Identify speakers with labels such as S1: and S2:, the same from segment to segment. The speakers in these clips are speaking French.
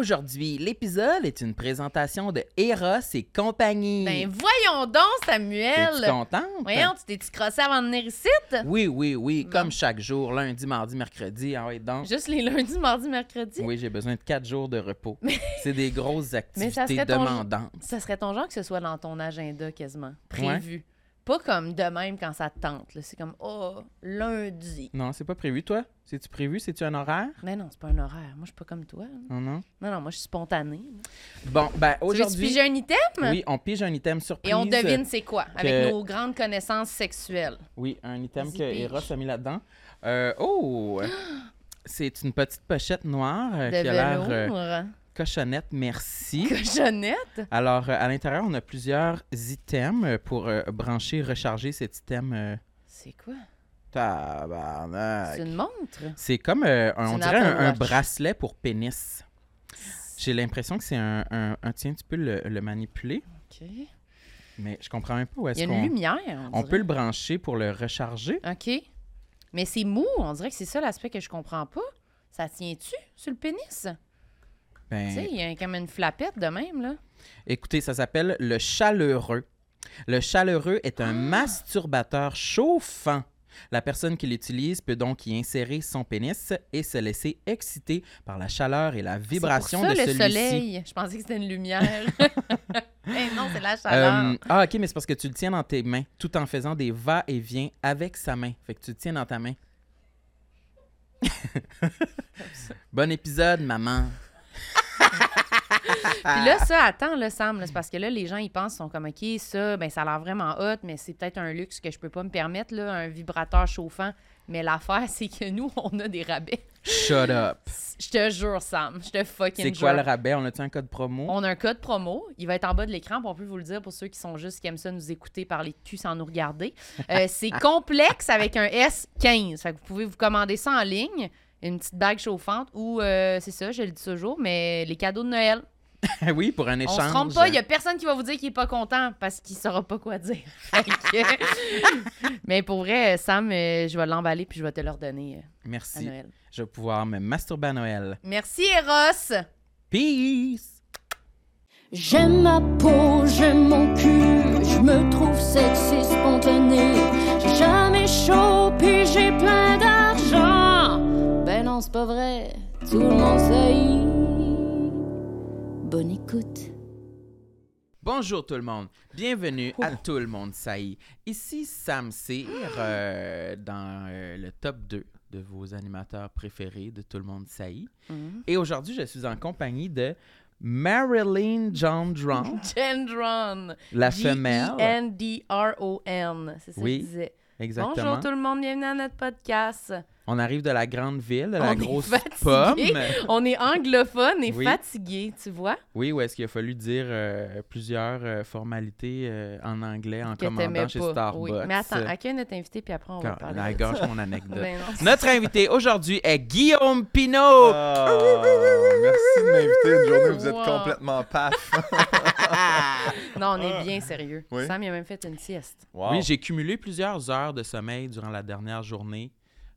S1: Aujourd'hui, l'épisode est une présentation de Eros et compagnie.
S2: Ben voyons donc, Samuel!
S1: Es-tu contente?
S2: Voyons, tu t'es-tu crossé avant de venir ici?
S1: Oui, oui, oui,
S2: Bon.
S1: comme chaque jour, lundi, mardi, mercredi. Ah donc.
S2: Juste les lundis, mardis, mercredis?
S1: Oui, j'ai besoin de quatre jours de repos. C'est des grosses
S2: Mais ça
S1: activités
S2: serait ton-
S1: demandantes.
S2: Ça serait ton genre que ce soit dans ton agenda quasiment, prévu. Pas comme de même quand ça te tente. là. C'est comme, oh, lundi.
S1: Non, c'est pas prévu, toi? C'est-tu prévu? C'est-tu un horaire?
S2: Mais non, c'est pas un horaire. Moi, je suis pas comme toi.
S1: Non, non.
S2: Non, non, moi, je suis spontanée. là.
S1: Bon, ben
S2: Tu veux
S1: aujourd'hui.
S2: piger un item?
S1: Oui, on pige un item surprise.
S2: Et on devine c'est quoi, avec
S1: que-
S2: nos grandes connaissances sexuelles.
S1: Oui, un item
S2: Vas-y,
S1: que
S2: pige.
S1: Eros a mis là-dedans. Euh, oh! C'est une petite pochette noire euh,
S2: De
S1: qui a l'air euh,
S2: velours.
S1: Cochonnette, merci.
S2: Cochonnette?
S1: Alors, euh, à l'intérieur, on a plusieurs items pour euh, brancher, recharger cet item. euh,
S2: C'est quoi?
S1: tabarnak.
S2: C'est une montre?
S1: C'est comme, euh, un-
S2: C'est
S1: on
S2: une
S1: dirait un,
S2: Apple
S1: un
S2: Watch.
S1: bracelet pour pénis. J'ai l'impression que c'est un, un, un- Tiens, tu peux le, le manipuler,
S2: OK.
S1: mais je comprends même pas où
S2: y a une
S1: qu'on...
S2: lumière.
S1: On
S2: dirait.
S1: peut le brancher pour le recharger.
S2: OK. Mais c'est mou, on dirait que c'est ça l'aspect que je comprends pas. Ça tient-tu sur le pénis? Tu sais,
S1: Ben,
S2: il y a comme une flapette de même, là.
S1: écoutez, ça s'appelle le chaleureux. Le chaleureux est
S2: Ah!
S1: un masturbateur chauffant. La personne qui l'utilise peut donc y insérer son pénis et se laisser exciter par la chaleur et la vibration
S2: c'est pour
S1: de
S2: ça, le
S1: celui-ci.
S2: soleil. Je pensais que c'était une lumière. Eh non, c'est la chaleur.
S1: Euh, ah, ok, mais c'est parce que tu le tiens dans tes mains tout en faisant des va-et-vient avec sa main. Fait que tu le tiens dans ta main. bon épisode, maman.
S2: Puis là, ça, attends, là, Sam, c'est parce que là, les gens, ils pensent, ils sont comme, OK, ça, ben, ça a l'air vraiment hot, mais c'est peut-être un luxe que je peux pas me permettre, là, un vibrateur chauffant. Mais l'affaire, c'est que nous, on a des rabais.
S1: Shut up.
S2: Je te jure, Sam, je te fucking
S1: C'est
S2: jure.
S1: quoi le rabais? On a-tu un code promo?
S2: On a un code promo. Il va être en bas de l'écran, on peut vous le dire pour ceux qui sont juste, qui aiment ça nous écouter par les culs sans nous regarder. Euh, c'est complexe avec un S15. Fait que vous pouvez vous commander ça en ligne, une petite bague chauffante, ou euh, c'est ça, je le dis toujours, mais les cadeaux de Noël.
S1: oui, pour un
S2: On
S1: échange.
S2: se trompe pas, il y a personne qui va vous dire qu'il est pas content parce qu'il saura pas quoi dire. Mais pour vrai, Sam, euh, je vais l'emballer puis je vais te le redonner euh, à
S1: Merci.
S2: Noël.
S1: Je vais pouvoir me masturber à Noël.
S2: Merci, Eros!
S1: Peace!
S3: J'aime ma peau, j'aime mon cul, je me trouve sexy spontané. J'ai jamais chaud, puis j'ai plein d'argent. Non, c'est pas vrai, tout le monde sait. Bonne écoute.
S1: Bonjour tout le monde. Bienvenue à Tout le monde saillit. Ici Sam Cyr, euh, dans euh, le top 2 de vos animateurs préférés de Tout le monde saillit.
S2: Mhm.
S1: Et aujourd'hui, je suis en compagnie de Marilyn John Dron,
S2: Gendron.
S1: la femelle.
S2: G-E-N-D-R-O-N. C'est ça
S1: Oui,
S2: que je disais.
S1: Exactement.
S2: Bonjour tout le monde, bienvenue à notre podcast.
S1: On arrive de la grande ville, de
S2: On
S1: la
S2: est
S1: grosse pomme.
S2: On est anglophone et
S1: Oui.
S2: fatigué, tu vois?
S1: Oui, où est-ce qu'il a fallu dire euh, plusieurs euh, formalités euh, en anglais en
S2: Que
S1: commandant chez
S2: pas.
S1: Starbucks?
S2: Oui. Mais attends, accueille notre invité puis après on va
S1: Quand-
S2: parler.
S1: la
S2: ça.
S1: mon anecdote.
S2: Ben non.
S1: Notre invité aujourd'hui est Guillaume Pinot.
S4: Ah, merci de m'inviter une journée où vous êtes
S2: Wow.
S4: complètement paf.
S2: Non, on est bien sérieux.
S4: Oui.
S2: Sam, il a même fait une sieste.
S4: Wow.
S1: Oui, j'ai cumulé plusieurs heures de sommeil durant la dernière journée.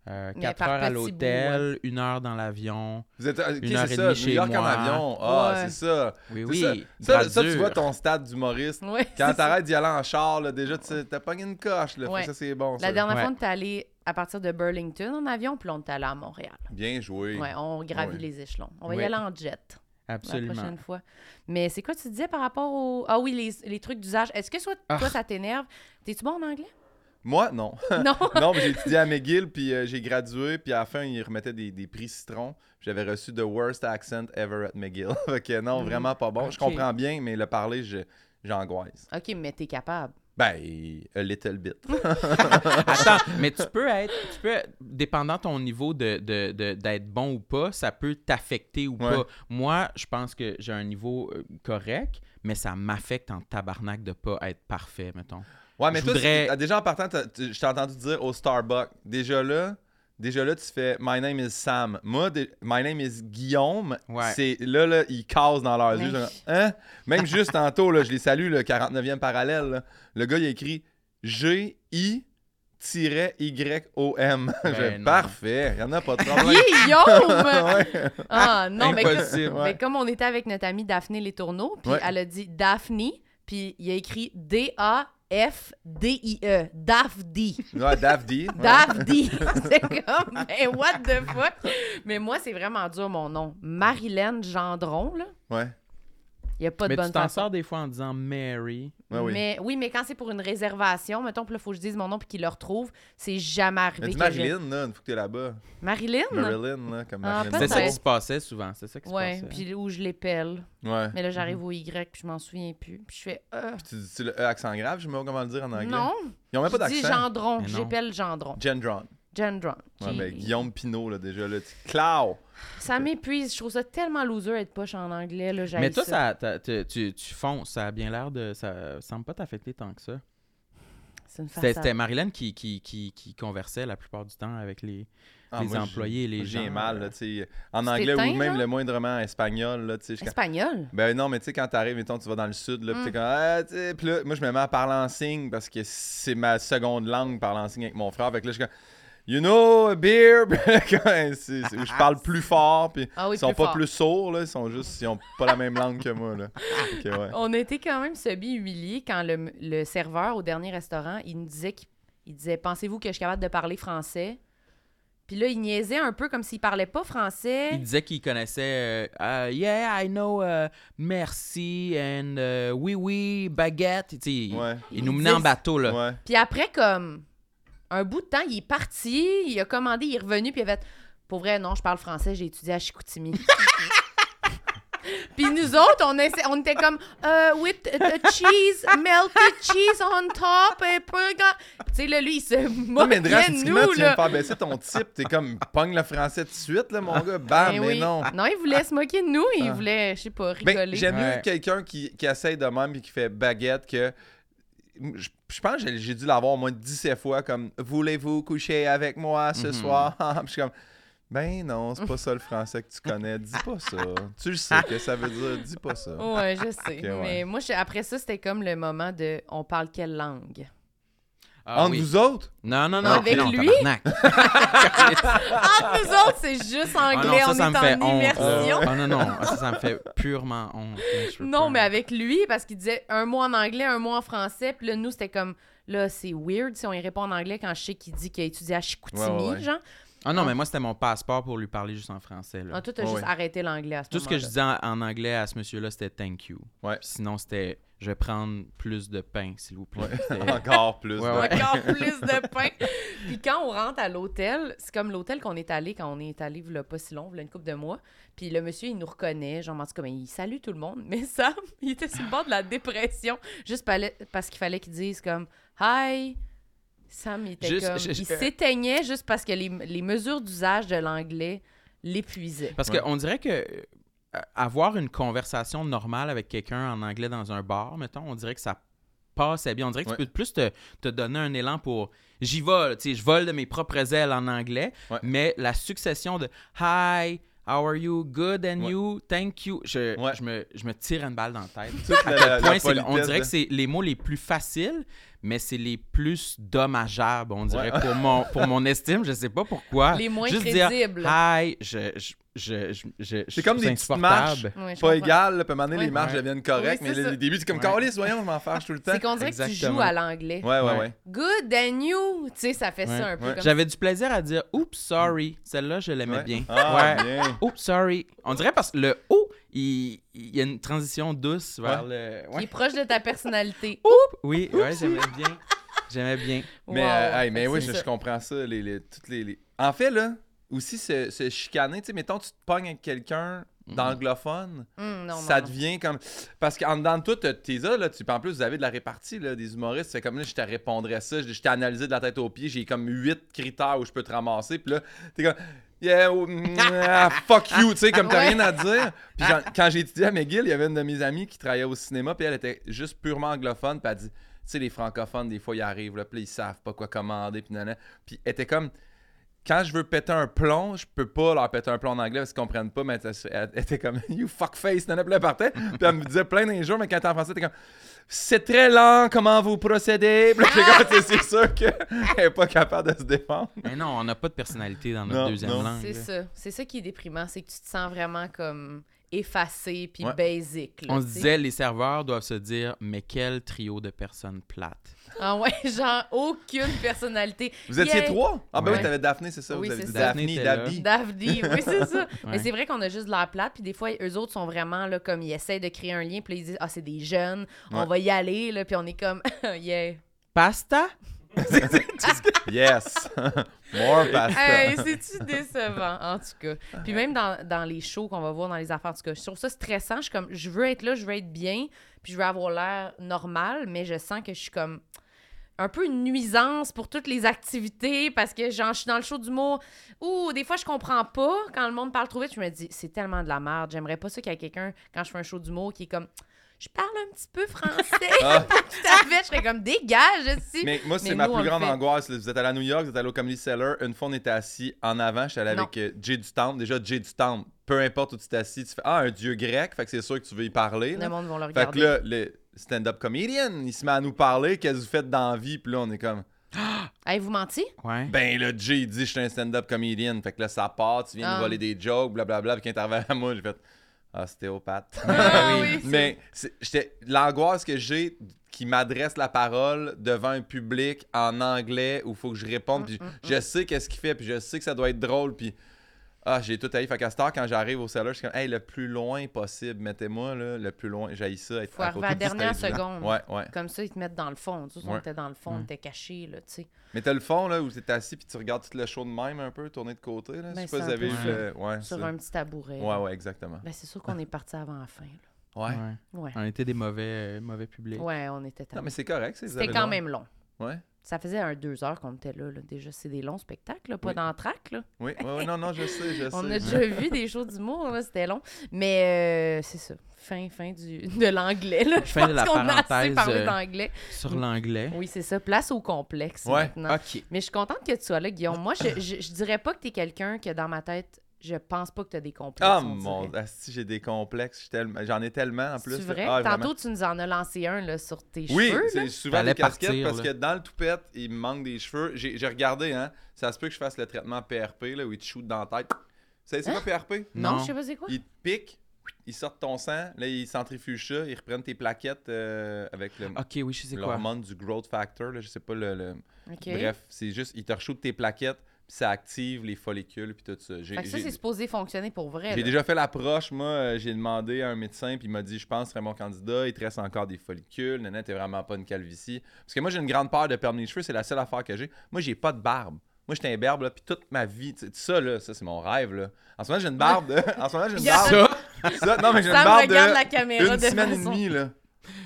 S1: Euh,
S2: Mais
S1: quatre
S2: par
S1: heures à l'hôtel, une heure dans l'avion.
S4: Vous êtes, ok,
S1: Une heure
S4: c'est
S1: et
S4: ça,
S1: demie
S4: New
S1: chez
S4: York en
S1: moi.
S4: avion? Ah,
S2: Ouais.
S4: c'est ça.
S1: Oui,
S4: C'est
S1: oui.
S4: ça. Ça, tu vois ton stade d'humoriste.
S2: Oui.
S4: Quand t'arrêtes d'y aller en char, là, déjà, tu t'as pogné une coche. Là,
S2: Ouais.
S4: ça, c'est bon.
S2: La dernière
S1: Ouais.
S2: fois, on est allé à partir de Burlington en avion, puis on est allé à Montréal.
S4: Bien joué.
S2: Ouais, on gravit
S4: Ouais.
S2: les échelons. On va y aller en jet
S1: Absolument.
S2: la prochaine fois. Mais c'est quoi tu disais par rapport au. Ah oui, les, les trucs d'usage. Est-ce que soit,
S1: Ah.
S2: toi, ça t'énerve? T'es-tu bon en anglais?
S4: Moi, non.
S2: non.
S4: non, mais j'ai étudié à McGill, puis euh, j'ai gradué, puis à la fin, ils remettaient des, des prix citron. J'avais reçu The Worst Accent Ever at McGill. que non, vraiment pas bon. Je
S1: Ok.
S4: comprends bien, mais le parler, j'angoisse.
S2: OK, mais t'es capable.
S4: Ben, a little bit.
S1: Attends, mais tu peux être, tu peux, dépendant ton niveau de, de- de- d'être bon ou pas, ça peut t'affecter ou
S4: Ouais.
S1: pas. Moi, je pense que j'ai un niveau euh, correct, mais ça m'affecte en tabarnak de pas être parfait, mettons.
S4: Ouais, mais
S1: Je
S4: toi,
S1: voudrais-
S4: c'est- déjà en partant, je t'ai entendu dire au Starbucks. Déjà là, déjà là, tu fais My name is Sam. Moi, de- My name is Guillaume.
S1: Ouais.
S4: C'est là, là, ils cassent dans leurs yeux. genre, Hein? Même juste tantôt, là, je les salue, le 49e parallèle. là. Le gars, il a écrit G-I Y-O-M.
S1: Non.
S4: Parfait, il y en a pas de problème.
S2: Guillaume!
S4: Ouais.
S2: Ah non, mais, mais comme on était avec notre amie Daphné Les Tourneaux, puis
S4: Ouais.
S2: elle a dit Daphne, puis il a écrit D-A-F-D-I-E. Daphne.
S4: Ouais, Daphne. ouais.
S2: Daphne. c'est comme, ben what the fuck? Mais moi, c'est vraiment dur mon nom. Marilyn Gendron, là.
S4: Ouais.
S2: Il n'y a pas de
S1: Mais tu
S2: bonne
S1: t'en
S2: façon.
S1: sors des fois en disant Mary.
S4: Oui.
S2: Mais, oui, mais quand c'est pour une réservation, mettons, puis là, il faut que je dise mon nom puis qu'il le retrouve, c'est jamais arrivé.
S4: Mais Marilyn, là, une fois que t'es là-bas.
S2: Marilyn?
S4: Marilyn, là, comme
S2: Ah,
S4: Marilyn.
S1: C'est ça qui se passait souvent. C'est ça qui se
S2: Ouais,
S1: passait.
S2: puis où je l'épelle.
S4: Ouais.
S2: Mais là, j'arrive au Y puis je m'en souviens plus. Puis je fais euh,
S4: Puis tu dis le E accent grave, je sais pas comment le dire en anglais.
S2: Non,
S4: Ils ont même pas
S2: je dis
S4: d'accent.
S2: Gendron. J'épelle Gendron.
S4: Gendron.
S2: Gendron.
S4: Ouais,
S2: J'ai-
S4: mais Guillaume Pinot, là, déjà, là. tu- Clau!
S2: Ça m'épuise. Je trouve ça tellement loser être poche en anglais. Là,
S1: Mais toi, ça, tu, tu, tu fonces. Ça a bien l'air de. Ça semble pas t'affecter tant que ça.
S2: C'est une
S1: C'était Marilyn qui, qui, qui, qui conversait la plupart du temps avec les,
S4: Ah,
S1: les
S4: moi,
S1: employés et les
S4: j'ai
S1: gens.
S4: mal,
S1: euh,
S4: là, tu sais. En anglais ou même
S2: genre?
S4: le moindrement espagnol, là, tu sais.
S2: Espagnol?
S4: Ben non, mais tu sais, quand t'arrives, mettons, tu vas dans le sud, là, pis
S2: Mm.
S4: t'es comme, ah, tu sais, pis là, moi, je me mets à parler en signe parce que c'est ma seconde langue, parler en signe avec mon frère. Fait que là, je suis comme, you know, a beer, c'est- c'est- où je parle plus fort, puis
S2: Ah oui,
S4: ils sont
S2: plus
S4: pas
S2: fort.
S4: plus sourds, là, ils sont juste, ils ont pas la même langue que moi, là. Ouais.
S2: On été quand même semi-humiliés quand le, le serveur au dernier restaurant, il nous disait qu'il il disait Pensez-vous que je suis capable de parler français? Puis là, il niaisait un peu comme s'il parlait pas français.
S1: Il disait qu'il connaissait euh, Ah, Yeah, I know uh, merci and uh, oui, oui, baguette. Il-. Il nous menait en bateau, là.
S4: Ouais.
S2: Puis après, comme un bout de temps, il est parti, il a commandé, il est revenu, puis il a fait Pour vrai, non, je parle français, j'ai étudié à Chicoutimi. puis nous autres, on, essa- on était comme euh, With the cheese, melted cheese on top, et Tu sais, là, lui, il se
S4: Non, mais
S2: de
S4: drastiquement,
S2: nous,
S4: tu viens
S2: là.
S4: de faire baisser ton type. T'es comme, pogne le français tout de suite, là, mon gars. Bam,
S2: Ben
S4: mais
S2: oui.
S4: non.
S2: Non, il voulait se moquer de nous, il
S4: Ah.
S2: voulait, je sais pas, rigoler.
S4: Ben, j'aime mieux
S1: Ouais.
S4: quelqu'un qui, qui essaye de même et qui fait baguette que. Je, je pense que j'ai- dû l'avoir au moins 17 fois comme Voulez-vous coucher avec moi ce
S1: Mhm.
S4: soir? Puis je suis comme Ben non, c'est pas ça le français que tu connais. Dis pas ça. Tu le sais que ça veut dire. Dis pas ça.
S2: Ouais, je sais.
S4: Ouais.
S2: Mais moi, je- après ça, c'était comme le moment de on parle quelle langue?
S1: Ah,
S4: Entre
S1: oui.
S4: vous autres?
S1: Non, non, non.
S2: Avec
S1: non,
S2: lui? Entre nous autres, c'est juste
S1: Ah
S2: anglais,
S1: non, ça,
S2: on
S1: ça
S2: est
S1: me fait
S2: en
S1: honte.
S2: immersion.
S1: Ah non, non. Ah, Ça, ça me fait purement honte.
S2: Non, mais avec lui, parce qu'il disait un mot en anglais, un mot en français, puis là, nous, c'était comme, là, c'est weird si on y répond en anglais quand je sais qu'il dit qu'il a étudié à Chicoutimi,
S4: Ouais, ouais, ouais.
S2: genre.
S1: Ah non, mais moi, c'était mon passeport pour lui parler juste en français. Là.
S2: Ah, toi, t'as juste
S4: ouais.
S2: arrêté l'anglais à ce
S1: Tout ce que je disais en, en anglais à ce monsieur-là, c'était thank you.
S4: Ouais.
S1: Puis sinon, c'était je vais prendre plus de pain, s'il vous plaît.
S4: Ouais. Encore plus.
S1: Ouais,
S4: de-
S1: ouais.
S2: Encore plus de pain. Puis quand on rentre à l'hôtel, c'est comme l'hôtel qu'on est allé quand on est allé il pas si long, il une couple de mois. Puis le monsieur, il nous reconnaît, genre, en tout cas, ben, il salue tout le monde. Mais Sam, il était sur le bord de la dépression, juste parce qu'il fallait qu'il dise comme Hi. Sam, il était
S1: Juste-
S2: comme.
S1: je- je-
S2: il s'éteignait juste parce que les, les mesures d'usage de l'anglais l'épuisaient.
S1: Parce
S4: Ouais.
S1: qu'on dirait que avoir une conversation normale avec quelqu'un en anglais dans un bar, mettons, on dirait que ça passait bien. On dirait que
S4: Ouais.
S1: tu peux plus te, te donner un élan pour j'y vole, tu sais, je vole de mes propres ailes en anglais,
S4: Ouais.
S1: mais la succession de hi, how are you, good and
S4: Ouais.
S1: you, thank you, je,
S4: Ouais.
S1: je, me, je me tire une balle dans la tête.
S4: La- la-
S1: Le point,
S4: la politesse
S1: dirait que c'est les mots les plus faciles, mais c'est les plus dommageables, on dirait,
S4: Ouais.
S1: pour, mon, pour mon estime. Je sais pas pourquoi.
S2: Les moins
S1: Juste dire,
S2: crédibles.
S1: Hi, je, je, je, je, je-
S4: C'est comme des petites marches.
S2: je
S4: Pas
S2: comprends.
S4: égal, là, puis à un moment donné,
S2: Ouais.
S4: les marches
S1: Ouais.
S4: deviennent correctes,
S2: Oui,
S4: mais
S2: ça.
S4: les débuts, c'est comme
S1: Ouais.
S4: Voyons, je m'en fâche tout le temps.
S2: C'est qu'on dirait que tu joues à l'anglais.
S4: Ouais, ouais,
S1: Ouais.
S2: Good and you. Tu sais, ça fait
S1: Ouais.
S2: ça un peu comme
S1: J'avais du plaisir à dire Oups, sorry. Celle-là, je l'aimais
S4: Ouais.
S1: bien.
S4: Ah,
S1: ouais.
S4: bien.
S1: Oups, sorry. On dirait parce que le ou, il, il y a une transition douce vers le.
S2: qui est proche de ta personnalité.
S1: Oui, ouais, j'aimais bien. J'aimais bien.
S4: Mais,
S2: Wow.
S4: euh, hey, mais oui, je, je comprends ça. Les, les- toutes les, les- En fait, là, aussi, se, se chicaner, tu sais, mettons, tu te pognes avec quelqu'un d'anglophone,
S2: Hum, non,
S4: ça
S2: non, non.
S4: devient comme. Parce qu'en dedans de toi, tes là, là, tu... en plus, vous avez de la répartie, là, des humoristes. C'est comme là, je te répondrais ça. Je, je t'ai analysé de la tête aux pieds. J'ai comme huit critères où je peux te ramasser. Puis là, t'es comme. Yeah, oh, mm, ah, fuck you, tu sais, comme t'as rien à dire. Puis quand j'ai étudié à McGill, il y avait une de mes amies qui travaillait au cinéma, puis elle était juste purement anglophone, puis elle dit, tu sais, les francophones, des fois, ils arrivent, là, puis ils savent pas quoi commander, puis nanana. Puis elle était comme, quand je veux péter un plomb, je peux pas leur péter un plomb en anglais parce qu'ils comprennent pas, mais elle, était comme You fuck face, non, elle partait. Puis elle me disait plein d'injures, mais quand elle était en français, elle était comme C'est très lent, comment vous procédez? Puis c'est- sûr qu'elle est pas capable de se défendre.
S1: Mais non, on n'a pas de personnalité dans notre
S4: Non,
S1: deuxième
S4: non.
S1: langue.
S2: C'est ça. C'est ça qui est déprimant, c'est que tu te sens vraiment comme effacé puis
S4: Ouais.
S2: basic. là,
S1: On se disait, les serveurs doivent se dire, mais quel trio de personnes plates?
S2: Ah ouais, genre aucune personnalité.
S4: Vous étiez
S2: Yeah.
S4: trois? Ah, ben
S1: Ouais.
S4: oui, t'avais Daphné, c'est ça?
S2: Oui,
S4: vous avez
S2: c'est
S4: dit
S2: ça.
S4: Daphné,
S1: Daphné.
S2: Daphne, oui, c'est ça. Mais c'est vrai qu'on a juste de la plate, puis des fois, eux autres sont vraiment là, comme ils essaient de créer un lien, puis là, ils disent Ah, c'est des jeunes, on va y aller, là, puis on est comme Yeah.
S1: Pasta?
S4: Yes! More pasta.
S2: Hey, c'est-tu décevant, en tout cas. Puis même dans, dans les shows qu'on va voir dans les affaires, en tout cas, je trouve ça stressant. Je suis comme, je veux être là, je veux être bien, puis je veux avoir l'air normal, mais je sens que je suis comme un peu une nuisance pour toutes les activités parce que genre, je suis dans le show d'humour ou des fois je comprends pas quand le monde parle trop vite je me dis c'est tellement de la merde j'aimerais pas ça qu'il y ait quelqu'un quand je fais un show d'humour qui est comme je parle un petit peu français
S4: Ah.
S2: tout à fait je serais comme dégage si
S4: Mais moi, c'est ma
S2: nous,
S4: plus grande
S2: fait.
S4: angoisse. là. Vous êtes allé à New York, vous êtes allé au Comedy Cellar. Une fois, on était assis en avant. J'étais allé
S2: Non.
S4: avec euh, Jay du Temple. Déjà, Jay du Temple, peu importe où tu t'es assis, tu fais Ah, un dieu grec. Fait que c'est sûr que tu veux y parler. là.
S2: le monde va le
S4: Fait que
S2: regarder
S4: là, le stand-up comedian, il se met à nous parler. Qu'est-ce que vous faites dans la vie? Puis là, on est comme
S2: hey, vous menti?
S1: Ouais.
S4: Ben là, Jay, il dit Je suis un stand-up comedian. Fait que là, ça part, tu viens
S2: Ah.
S4: nous voler des jokes, blablabla. Puis quand t'es arrivé à moi, j'ai fait Ah, stéopathe.
S2: Ah oui, c'est-
S4: Mais l'angoisse que j'ai qui m'adresse la parole devant un public en anglais où il faut que je réponde, puis je sais qu'est-ce qu'il fait, puis je sais que ça doit être drôle, puis ah, j'ai tout haï. Fait qu'à cette heure, quand j'arrive au cellar, je suis comme, hey, le plus loin possible, mettez-moi, là, le plus loin, j'haïs ça. Être
S2: Faut
S4: à
S2: arriver
S4: côté
S2: à la
S4: du
S2: dernière seconde.
S4: Ouais, ouais.
S2: Comme ça, ils te mettent dans le fond. Tu sais, on était dans le fond, on
S1: Ouais.
S2: était cachés, là, tu sais.
S4: Mais t'as le fond, là, où t'es assis, puis tu regardes tout le show de même, un peu, tourné de côté, là.
S2: Ben,
S4: je sais pas si
S2: un
S4: vous avez le. Ouais,
S2: Sur
S4: ça.
S2: un petit tabouret.
S4: Ouais, ouais, exactement.
S2: Ben, c'est sûr qu'on est parti avant la fin, là.
S4: Ouais.
S1: Ouais.
S2: Ouais.
S1: On était des mauvais, euh, mauvais publics.
S2: Ouais, on était
S4: Non, mais c'est correct, c'est
S2: C'était quand même long.
S4: Ouais.
S2: Ça faisait un deux heures qu'on était là, là. Déjà, c'est des longs spectacles, là, pas
S4: Oui.
S2: track, là.
S4: Oui, ouais, non, non, je sais, je sais.
S2: On a déjà vu des shows d'humour, là, c'était long. Mais euh, c'est ça. Fin, fin du, de l'anglais, là. Je
S1: Fin de la
S2: qu'on a assez
S1: parenthèse,
S2: parlé
S1: euh,
S2: d'anglais.
S1: Sur l'anglais.
S2: Oui, c'est ça. Place au complexe
S4: Ouais.
S2: maintenant.
S1: OK.
S2: Mais je suis contente que tu sois là, Guillaume. Moi, je, je, je dirais pas que t'es quelqu'un que dans ma tête, je pense pas que t'as des complexes.
S4: Ah
S2: on
S4: mon asti, j'ai des complexes. J'en ai tellement en plus.
S2: C'est vrai?
S4: Ah, vraiment.
S2: Tantôt, tu nous en as lancé un là, sur tes
S4: Oui,
S2: cheveux. là.
S4: c'est souvent des casquettes
S1: partir,
S4: parce
S1: là.
S4: que dans le toupette, il me manque des cheveux. J'ai regardé, hein. Ça se peut que je fasse le traitement PRP, là, où ils te shootent dans la tête. C'est c'est quoi PRP?
S2: Non,
S1: Non.
S2: je sais pas c'est quoi.
S4: Ils te piquent, ils sortent ton sang, là, ils centrifugent ça, ils reprennent tes plaquettes euh, avec le-
S1: OK, oui, je sais quoi.
S4: l'hormone du growth factor, là, je sais pas le... Bref, c'est juste, ils te re-shootent tes plaquettes, ça active les follicules, puis tout ça. J'ai-
S2: Fait que ça,
S4: j'ai-
S2: c'est supposé fonctionner pour vrai.
S4: J'ai
S2: là.
S4: déjà fait l'approche, moi, euh, j'ai demandé à un médecin, puis il m'a dit, je pense que serait mon candidat, il te reste encore des follicules, nanana, t'es vraiment pas une calvitie. Parce que moi, j'ai une grande peur de perdre mes cheveux, c'est la seule affaire que j'ai. Moi, j'ai pas de barbe. Moi, j'étais un berbe, là, puis toute ma vie, tu sais, ça, là, ça, c'est mon rêve, là. En ce moment, j'ai une barbe de... En ce moment, j'ai une barbe...
S1: Ça,
S4: Ça, non, mais j'ai une barbe
S2: regarde
S4: de...
S2: la caméra
S4: Une
S2: de
S4: semaine et demie, là.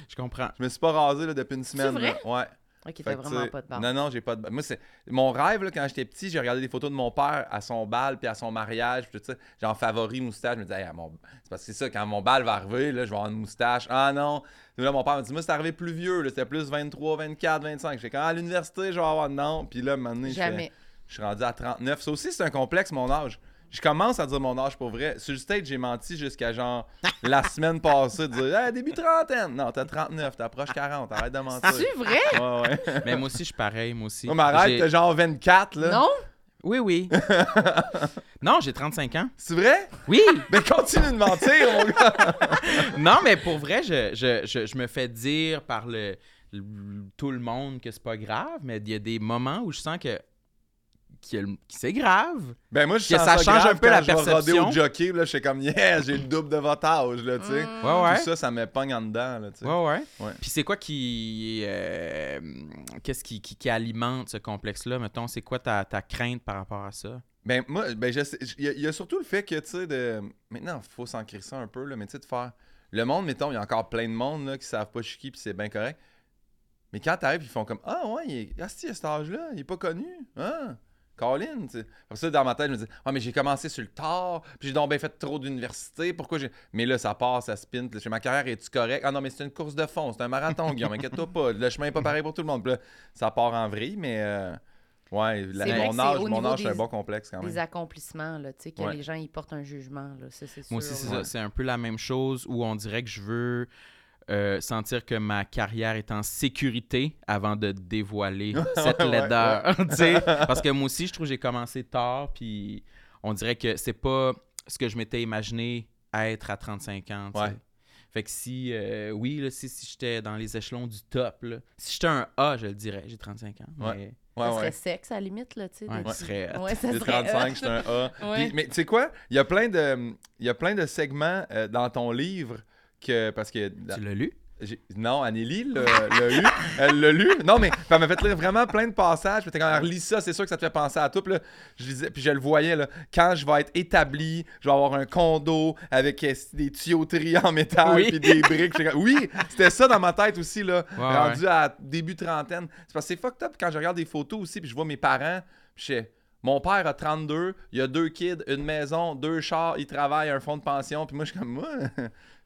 S1: je comprends.
S4: Je me suis pas rasé, là, depuis une semaine.
S2: vrai?
S4: là. Ouais.
S2: Ok, t'as vraiment pas de barbe.
S4: Non, non, j'ai pas de barbe. Moi, c'est mon rêve, là, quand j'étais petit, j'ai regardé des photos de mon père à son bal, puis à son mariage, puis tout ça. Genre favori moustache. Je me disais, Hey, mon... c'est parce que c'est ça, quand mon bal va arriver, là, je vais avoir une moustache. Ah non. Là, mon père m'a dit, moi, c'est arrivé plus vieux, là, c'était plus 23, 24, 25. J'étais quand à l'université, je vais avoir non. Puis là, maintenant, je suis rendu à 39. Ça aussi, c'est un complexe, mon âge. Je commence à dire mon âge pour vrai. Sur le stage, j'ai menti jusqu'à genre la semaine passée, de dire hey, début trentaine. Non, t'as 39, t'approches 40, arrête de mentir.
S2: C'est vrai?
S4: Ouais, ouais.
S1: Mais moi aussi, je suis pareil, moi aussi.
S4: Non, mais arrête, t'as genre 24, là.
S2: Non?
S1: Oui, oui. non, j'ai 35 ans.
S4: C'est vrai?
S1: Oui!
S4: Ben continue de mentir, mon gars.
S1: non, mais pour vrai, je, je, je, je me fais dire par le, le- tout le monde que c'est pas grave, mais il y a des moments où je sens que, que, que c'est grave.
S4: Ben moi, je
S1: Que ça
S4: ça
S1: change un peu
S4: quand
S1: la
S4: je
S1: perception.
S4: au jockey, là, je suis comme, yeah, j'ai le double de votre âge, là, tu sais.
S1: Ouais, ouais.
S4: Tout ça, ça me pogne en dedans, là, tu sais.
S1: Ouais, ouais.
S4: Ouais.
S1: Puis c'est quoi qui. euh, Qu'est-ce qui, qui, qui alimente ce complexe-là? Mettons, c'est quoi ta, ta crainte par rapport à ça?
S4: Ben, moi, ben, je il y, a- il y a surtout le fait que, tu sais, de. Maintenant, il faut s'en ça un peu, là, mais tu sais, de faire. Le monde, mettons, il y a encore plein de monde, là, qui savent pas je suis qui, puis c'est bien correct. Mais quand t'arrives, ils font comme Ah, ouais, il est. Ah, si, à cet âge-là, il est pas connu. Ah, Colin, tu sais. Ça, dans ma tête, je me dis Ah, mais j'ai commencé sur le tard, puis j'ai donc bien fait trop d'université, pourquoi j'ai. Mais là, ça part, ça spin, puis là, ma carrière est-tu correcte? Ah, non, mais c'est une course de fond, c'est un marathon, Guillaume, inquiète-toi pas. Le chemin est pas pareil pour tout le monde. Puis là, ça part en vrille, mais. euh, Ouais, la-
S2: C'est vrai
S4: mon âge, mon âge, c'est un
S2: des-
S4: bon complexe quand
S2: Des
S4: même.
S2: accomplissements, là, tu sais, que
S4: Ouais.
S2: les gens, ils portent un jugement, là, ça, c'est sûr.
S1: Moi aussi, c'est ça. C'est un peu la même chose où on dirait que je veux euh, sentir que ma carrière est en sécurité avant de dévoiler cette
S4: Ouais,
S1: laideur. tu sais. Parce que moi aussi, je trouve que j'ai commencé tard, puis on dirait que c'est pas ce que je m'étais imaginé être à 35 ans.
S4: Ouais.
S1: Fait que si, euh, oui, là, si, si j'étais dans les échelons du top, là, si j'étais un A, je le dirais, j'ai 35 ans.
S4: Ouais.
S1: mais-
S4: Ouais,
S2: ça serait
S4: ouais.
S2: sexe, à la limite, là, tu sais.
S1: Ouais,
S2: des-
S1: serait-
S2: Ouais, ça serait
S4: 35, j'étais un A.
S2: Ouais.
S4: Puis, mais tu sais quoi? Il y a plein de, il y a plein de segments euh, dans ton livre que. Parce que.
S1: Tu l'as lu?
S4: Non, Anneli l'a lu. Elle l'a lu. Non, mais elle m'a fait lire vraiment plein de passages. Puis quand elle relit ça, c'est sûr que ça te fait penser à tout. Puis, là, je lisais, puis je le voyais, là, quand je vais être établi, je vais avoir un condo avec euh, des tuyauteries en métal
S1: Oui.
S4: puis des briques. Oui, c'était ça dans ma tête aussi, là,
S1: Ouais,
S4: rendu à début trentaine. C'est parce que c'est fucked up quand je regarde des photos aussi, puis je vois mes parents, puis je sais, mon père a 32, il a deux kids, une maison, deux chars, il travaille, un fonds de pension. Puis moi, je suis comme, moi,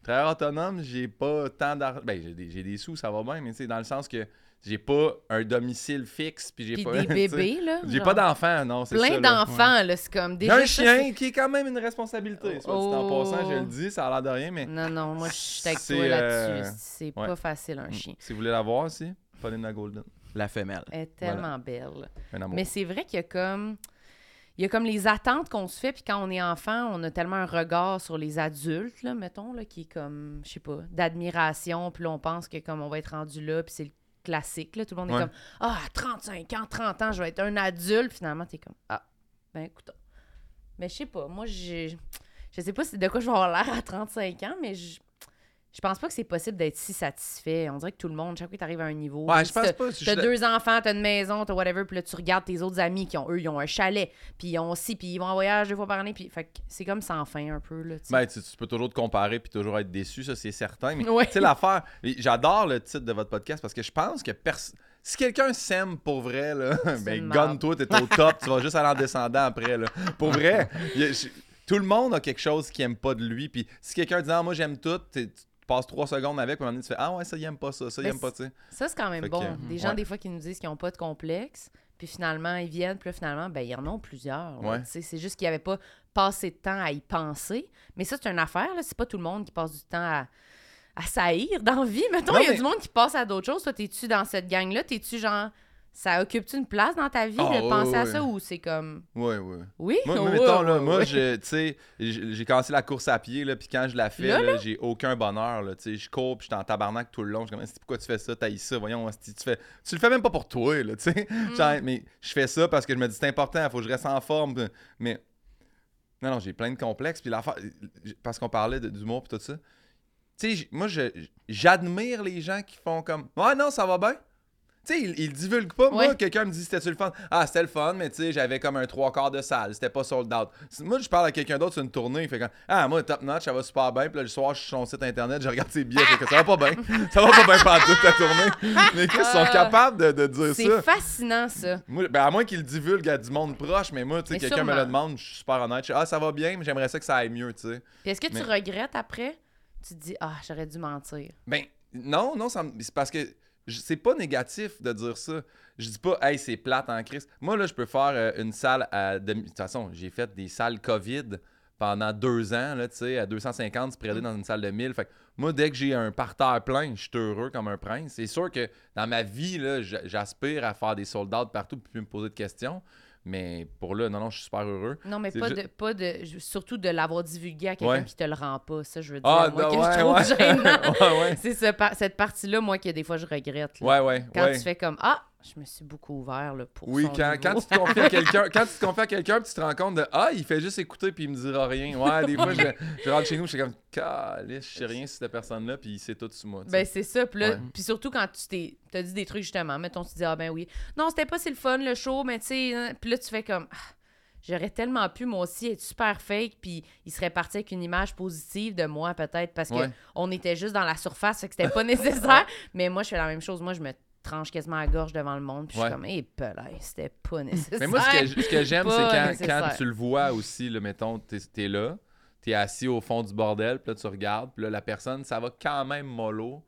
S4: travailleur autonome, j'ai pas tant d'argent. Ben, j'ai des, j'ai des sous, ça va bien, mais tu sais, dans le sens que j'ai pas un domicile fixe, puis j'ai
S2: Puis
S4: pas.
S2: des bébés, là.
S4: J'ai
S2: genre.
S4: pas d'enfants, non, c'est ça.
S2: Plein
S4: là.
S2: d'enfants, là, c'est comme déjà.
S4: un chien qui est quand même une responsabilité. Soit dit en
S2: Oh.
S4: passant, je le dis, ça a l'air de rien, mais
S2: c'est- Non, non, moi, je suis avec
S4: C'est,
S2: toi
S4: euh,
S2: là-dessus. C'est
S4: ouais.
S2: pas facile, un chien.
S4: si vous voulez la voir aussi, Paulina Golden.
S1: La femelle.
S2: Elle est tellement belle.
S4: Un amour.
S2: Mais c'est vrai qu'il y a comme. Il y a comme les attentes qu'on se fait, puis quand on est enfant, on a tellement un regard sur les adultes, là, mettons, là, qui est comme, je sais pas, d'admiration, puis là, on pense que comme on va être rendu là, puis c'est le classique, là, tout le monde
S4: Ouais.
S2: est comme, ah, à 35 ans, 30 ans, je vais être un adulte, finalement, t'es comme, ah, ben écoute. Mais je sais pas, moi, j'ai. Je sais pas de quoi je vais avoir l'air à 35 ans, mais je. Je pense pas que c'est possible d'être si satisfait. On dirait que tout le monde, chaque fois que tu arrives à un niveau.
S4: Ouais, je pense
S2: t'as-
S4: pas.
S2: deux enfants, t'as une maison, t'as whatever, puis là, tu regardes tes autres amis qui ont, eux, ils ont un chalet, puis ils ont aussi, puis ils vont en voyage deux fois par année, puis fait c'est comme sans fin un peu, là.
S4: Ben, tu, tu peux toujours te comparer puis toujours être déçu, ça c'est certain. Mais
S2: Ouais.
S4: tu sais, l'affaire, j'adore le titre de votre podcast parce que je pense que pers- si quelqu'un s'aime pour vrai, là, ben, gonne-toi, t'es au top, tu vas juste aller en descendant après. Là. Pour vrai, tout le monde a quelque chose qui aime pas de lui. Puis si quelqu'un dit, ah, moi j'aime tout, tu passes trois secondes avec, puis à un moment donné, tu fais, ah ouais, ça, il aime pas ça, ça, il
S2: Mais
S4: aime pas, tu sais.
S2: Ça, c'est quand même
S4: Fait
S2: bon.
S4: euh,
S2: Des gens,
S4: ouais.
S2: des fois, qui nous disent qu'ils n'ont pas de complexe, puis finalement, ils viennent, puis là, finalement, ben, ils en ont plusieurs.
S4: Ouais.
S2: C'est juste qu'ils n'avaient pas passé de temps à y penser. Mais ça, c'est une affaire, là. C'est pas tout le monde qui passe du temps à, à saillir dans la vie. Mettons, il y a
S4: mais-
S2: du monde qui passe à d'autres choses. Toi, t'es-tu dans cette gang-là? T'es-tu genre. Ça occupe-tu une place dans ta vie
S4: Ah,
S2: de
S4: ouais,
S2: penser à ça ou c'est comme.
S4: Ouais, ouais.
S2: Oui?
S4: Moi,
S2: Ouais,
S4: mettons, là, moi, tu sais, j'ai commencé la course à pied, là, puis quand je la fais,
S2: Là,
S4: là, j'ai aucun bonheur, là, tu sais, je cours, puis je suis en tabarnak tout le long, je comme, Esti, pourquoi tu fais ça, t'as ça, voyons, tu fais, tu le fais même pas pour toi, là, tu sais,
S2: Mm.
S4: Mais je fais ça parce que je me dis, c'est important, il faut que je reste en forme, mais, non, non, j'ai plein de complexes, puis l'affaire, parce qu'on parlait d'humour, puis tout ça, tu sais, moi, je- j'admire les gens qui font comme, ouais, non, ça va bien, tu sais, ils, ils divulguent pas. Moi,
S2: Ouais.
S4: quelqu'un me dit c'était-tu le fun? Ah, c'était le fun, mais tu sais, j'avais comme un trois quarts de salle. C'était pas sold out. Moi, je parle à quelqu'un d'autre sur une tournée. Il fait comme Ah, moi, top notch, ça va super bien. Puis là, le soir, je suis sur son site internet, je regarde ses billets. fait que ça va pas bien. Ça va pas bien pendant toute la tournée. Mais Chris, ils sont capables de, de dire
S2: C'est
S4: ça.
S2: fascinant, ça.
S4: Moi, ben, à moins qu'ils le divulguent à du monde proche, mais moi, tu sais, quelqu'un me le demande, je suis super honnête. Je dis, ah, ça va bien, mais j'aimerais ça que ça aille mieux, tu sais.
S2: Puis est-ce que tu regrettes après? Tu te dis, ah, j'aurais dû mentir.
S4: Ben, non, non, ça me- c'est parce que c'est pas négatif de dire ça. Je dis pas, hey, c'est plate en crise. Moi, là, je peux faire euh, une salle à. De toute façon, j'ai fait des salles COVID pendant deux ans, là, tu sais, à 250 spreadés dans une salle de 1000. Fait que moi, dès que j'ai un parterre plein, je suis heureux comme un prince. C'est sûr que dans ma vie, là, j'aspire à faire des soldats partout puis me poser de questions. Mais pour là, non, non, je suis super heureux.
S2: Non, mais pas de, pas de. Surtout de l'avoir divulgué à quelqu'un
S4: Ouais.
S2: qui te le rend pas. Ça, je veux dire.
S4: Ah,
S2: moi,
S4: non,
S2: que
S4: ouais,
S2: je trouve
S4: ouais.
S2: gênant.
S4: ouais, ouais.
S2: C'est ce cette partie-là, moi, que des fois, je regrette. là.
S4: Ouais, ouais.
S2: Quand tu fais comme, ah, je me suis beaucoup ouvert là, pour
S4: Oui,
S2: son
S4: quand, quand tu te confies à quelqu'un, quand tu te confies à quelqu'un, tu te rends compte de ah, il fait juste écouter puis il me dira rien. Ouais, des fois je, je rentre chez nous, je suis comme calice, je sais rien sur cette personne-là puis il sait tout sur moi.
S2: Ben, c'est ça. Puis là-
S4: Ouais.
S2: puis surtout quand tu t'es t'as dit des trucs, justement. Mettons, tu dis, ah, ben oui. Non, c'était pas si le fun, le show, mais tu sais. hein. Puis là, tu fais comme, ah, j'aurais tellement pu, moi aussi, être super fake, puis il serait parti avec une image positive de moi, peut-être, parce
S4: Ouais.
S2: que on était juste dans la surface, fait que c'était pas nécessaire. mais moi, je fais la même chose. Moi, je me tranche quasiment la gorge devant le monde, puis je suis comme, hé, hey, c'était pas nécessaire.
S4: Mais moi, ce que, ce que j'aime, c'est quand, tu le vois aussi, là, mettons, t'es es là, t'es assis au fond du bordel, puis là, tu regardes, puis là, la personne, ça va quand même mollo,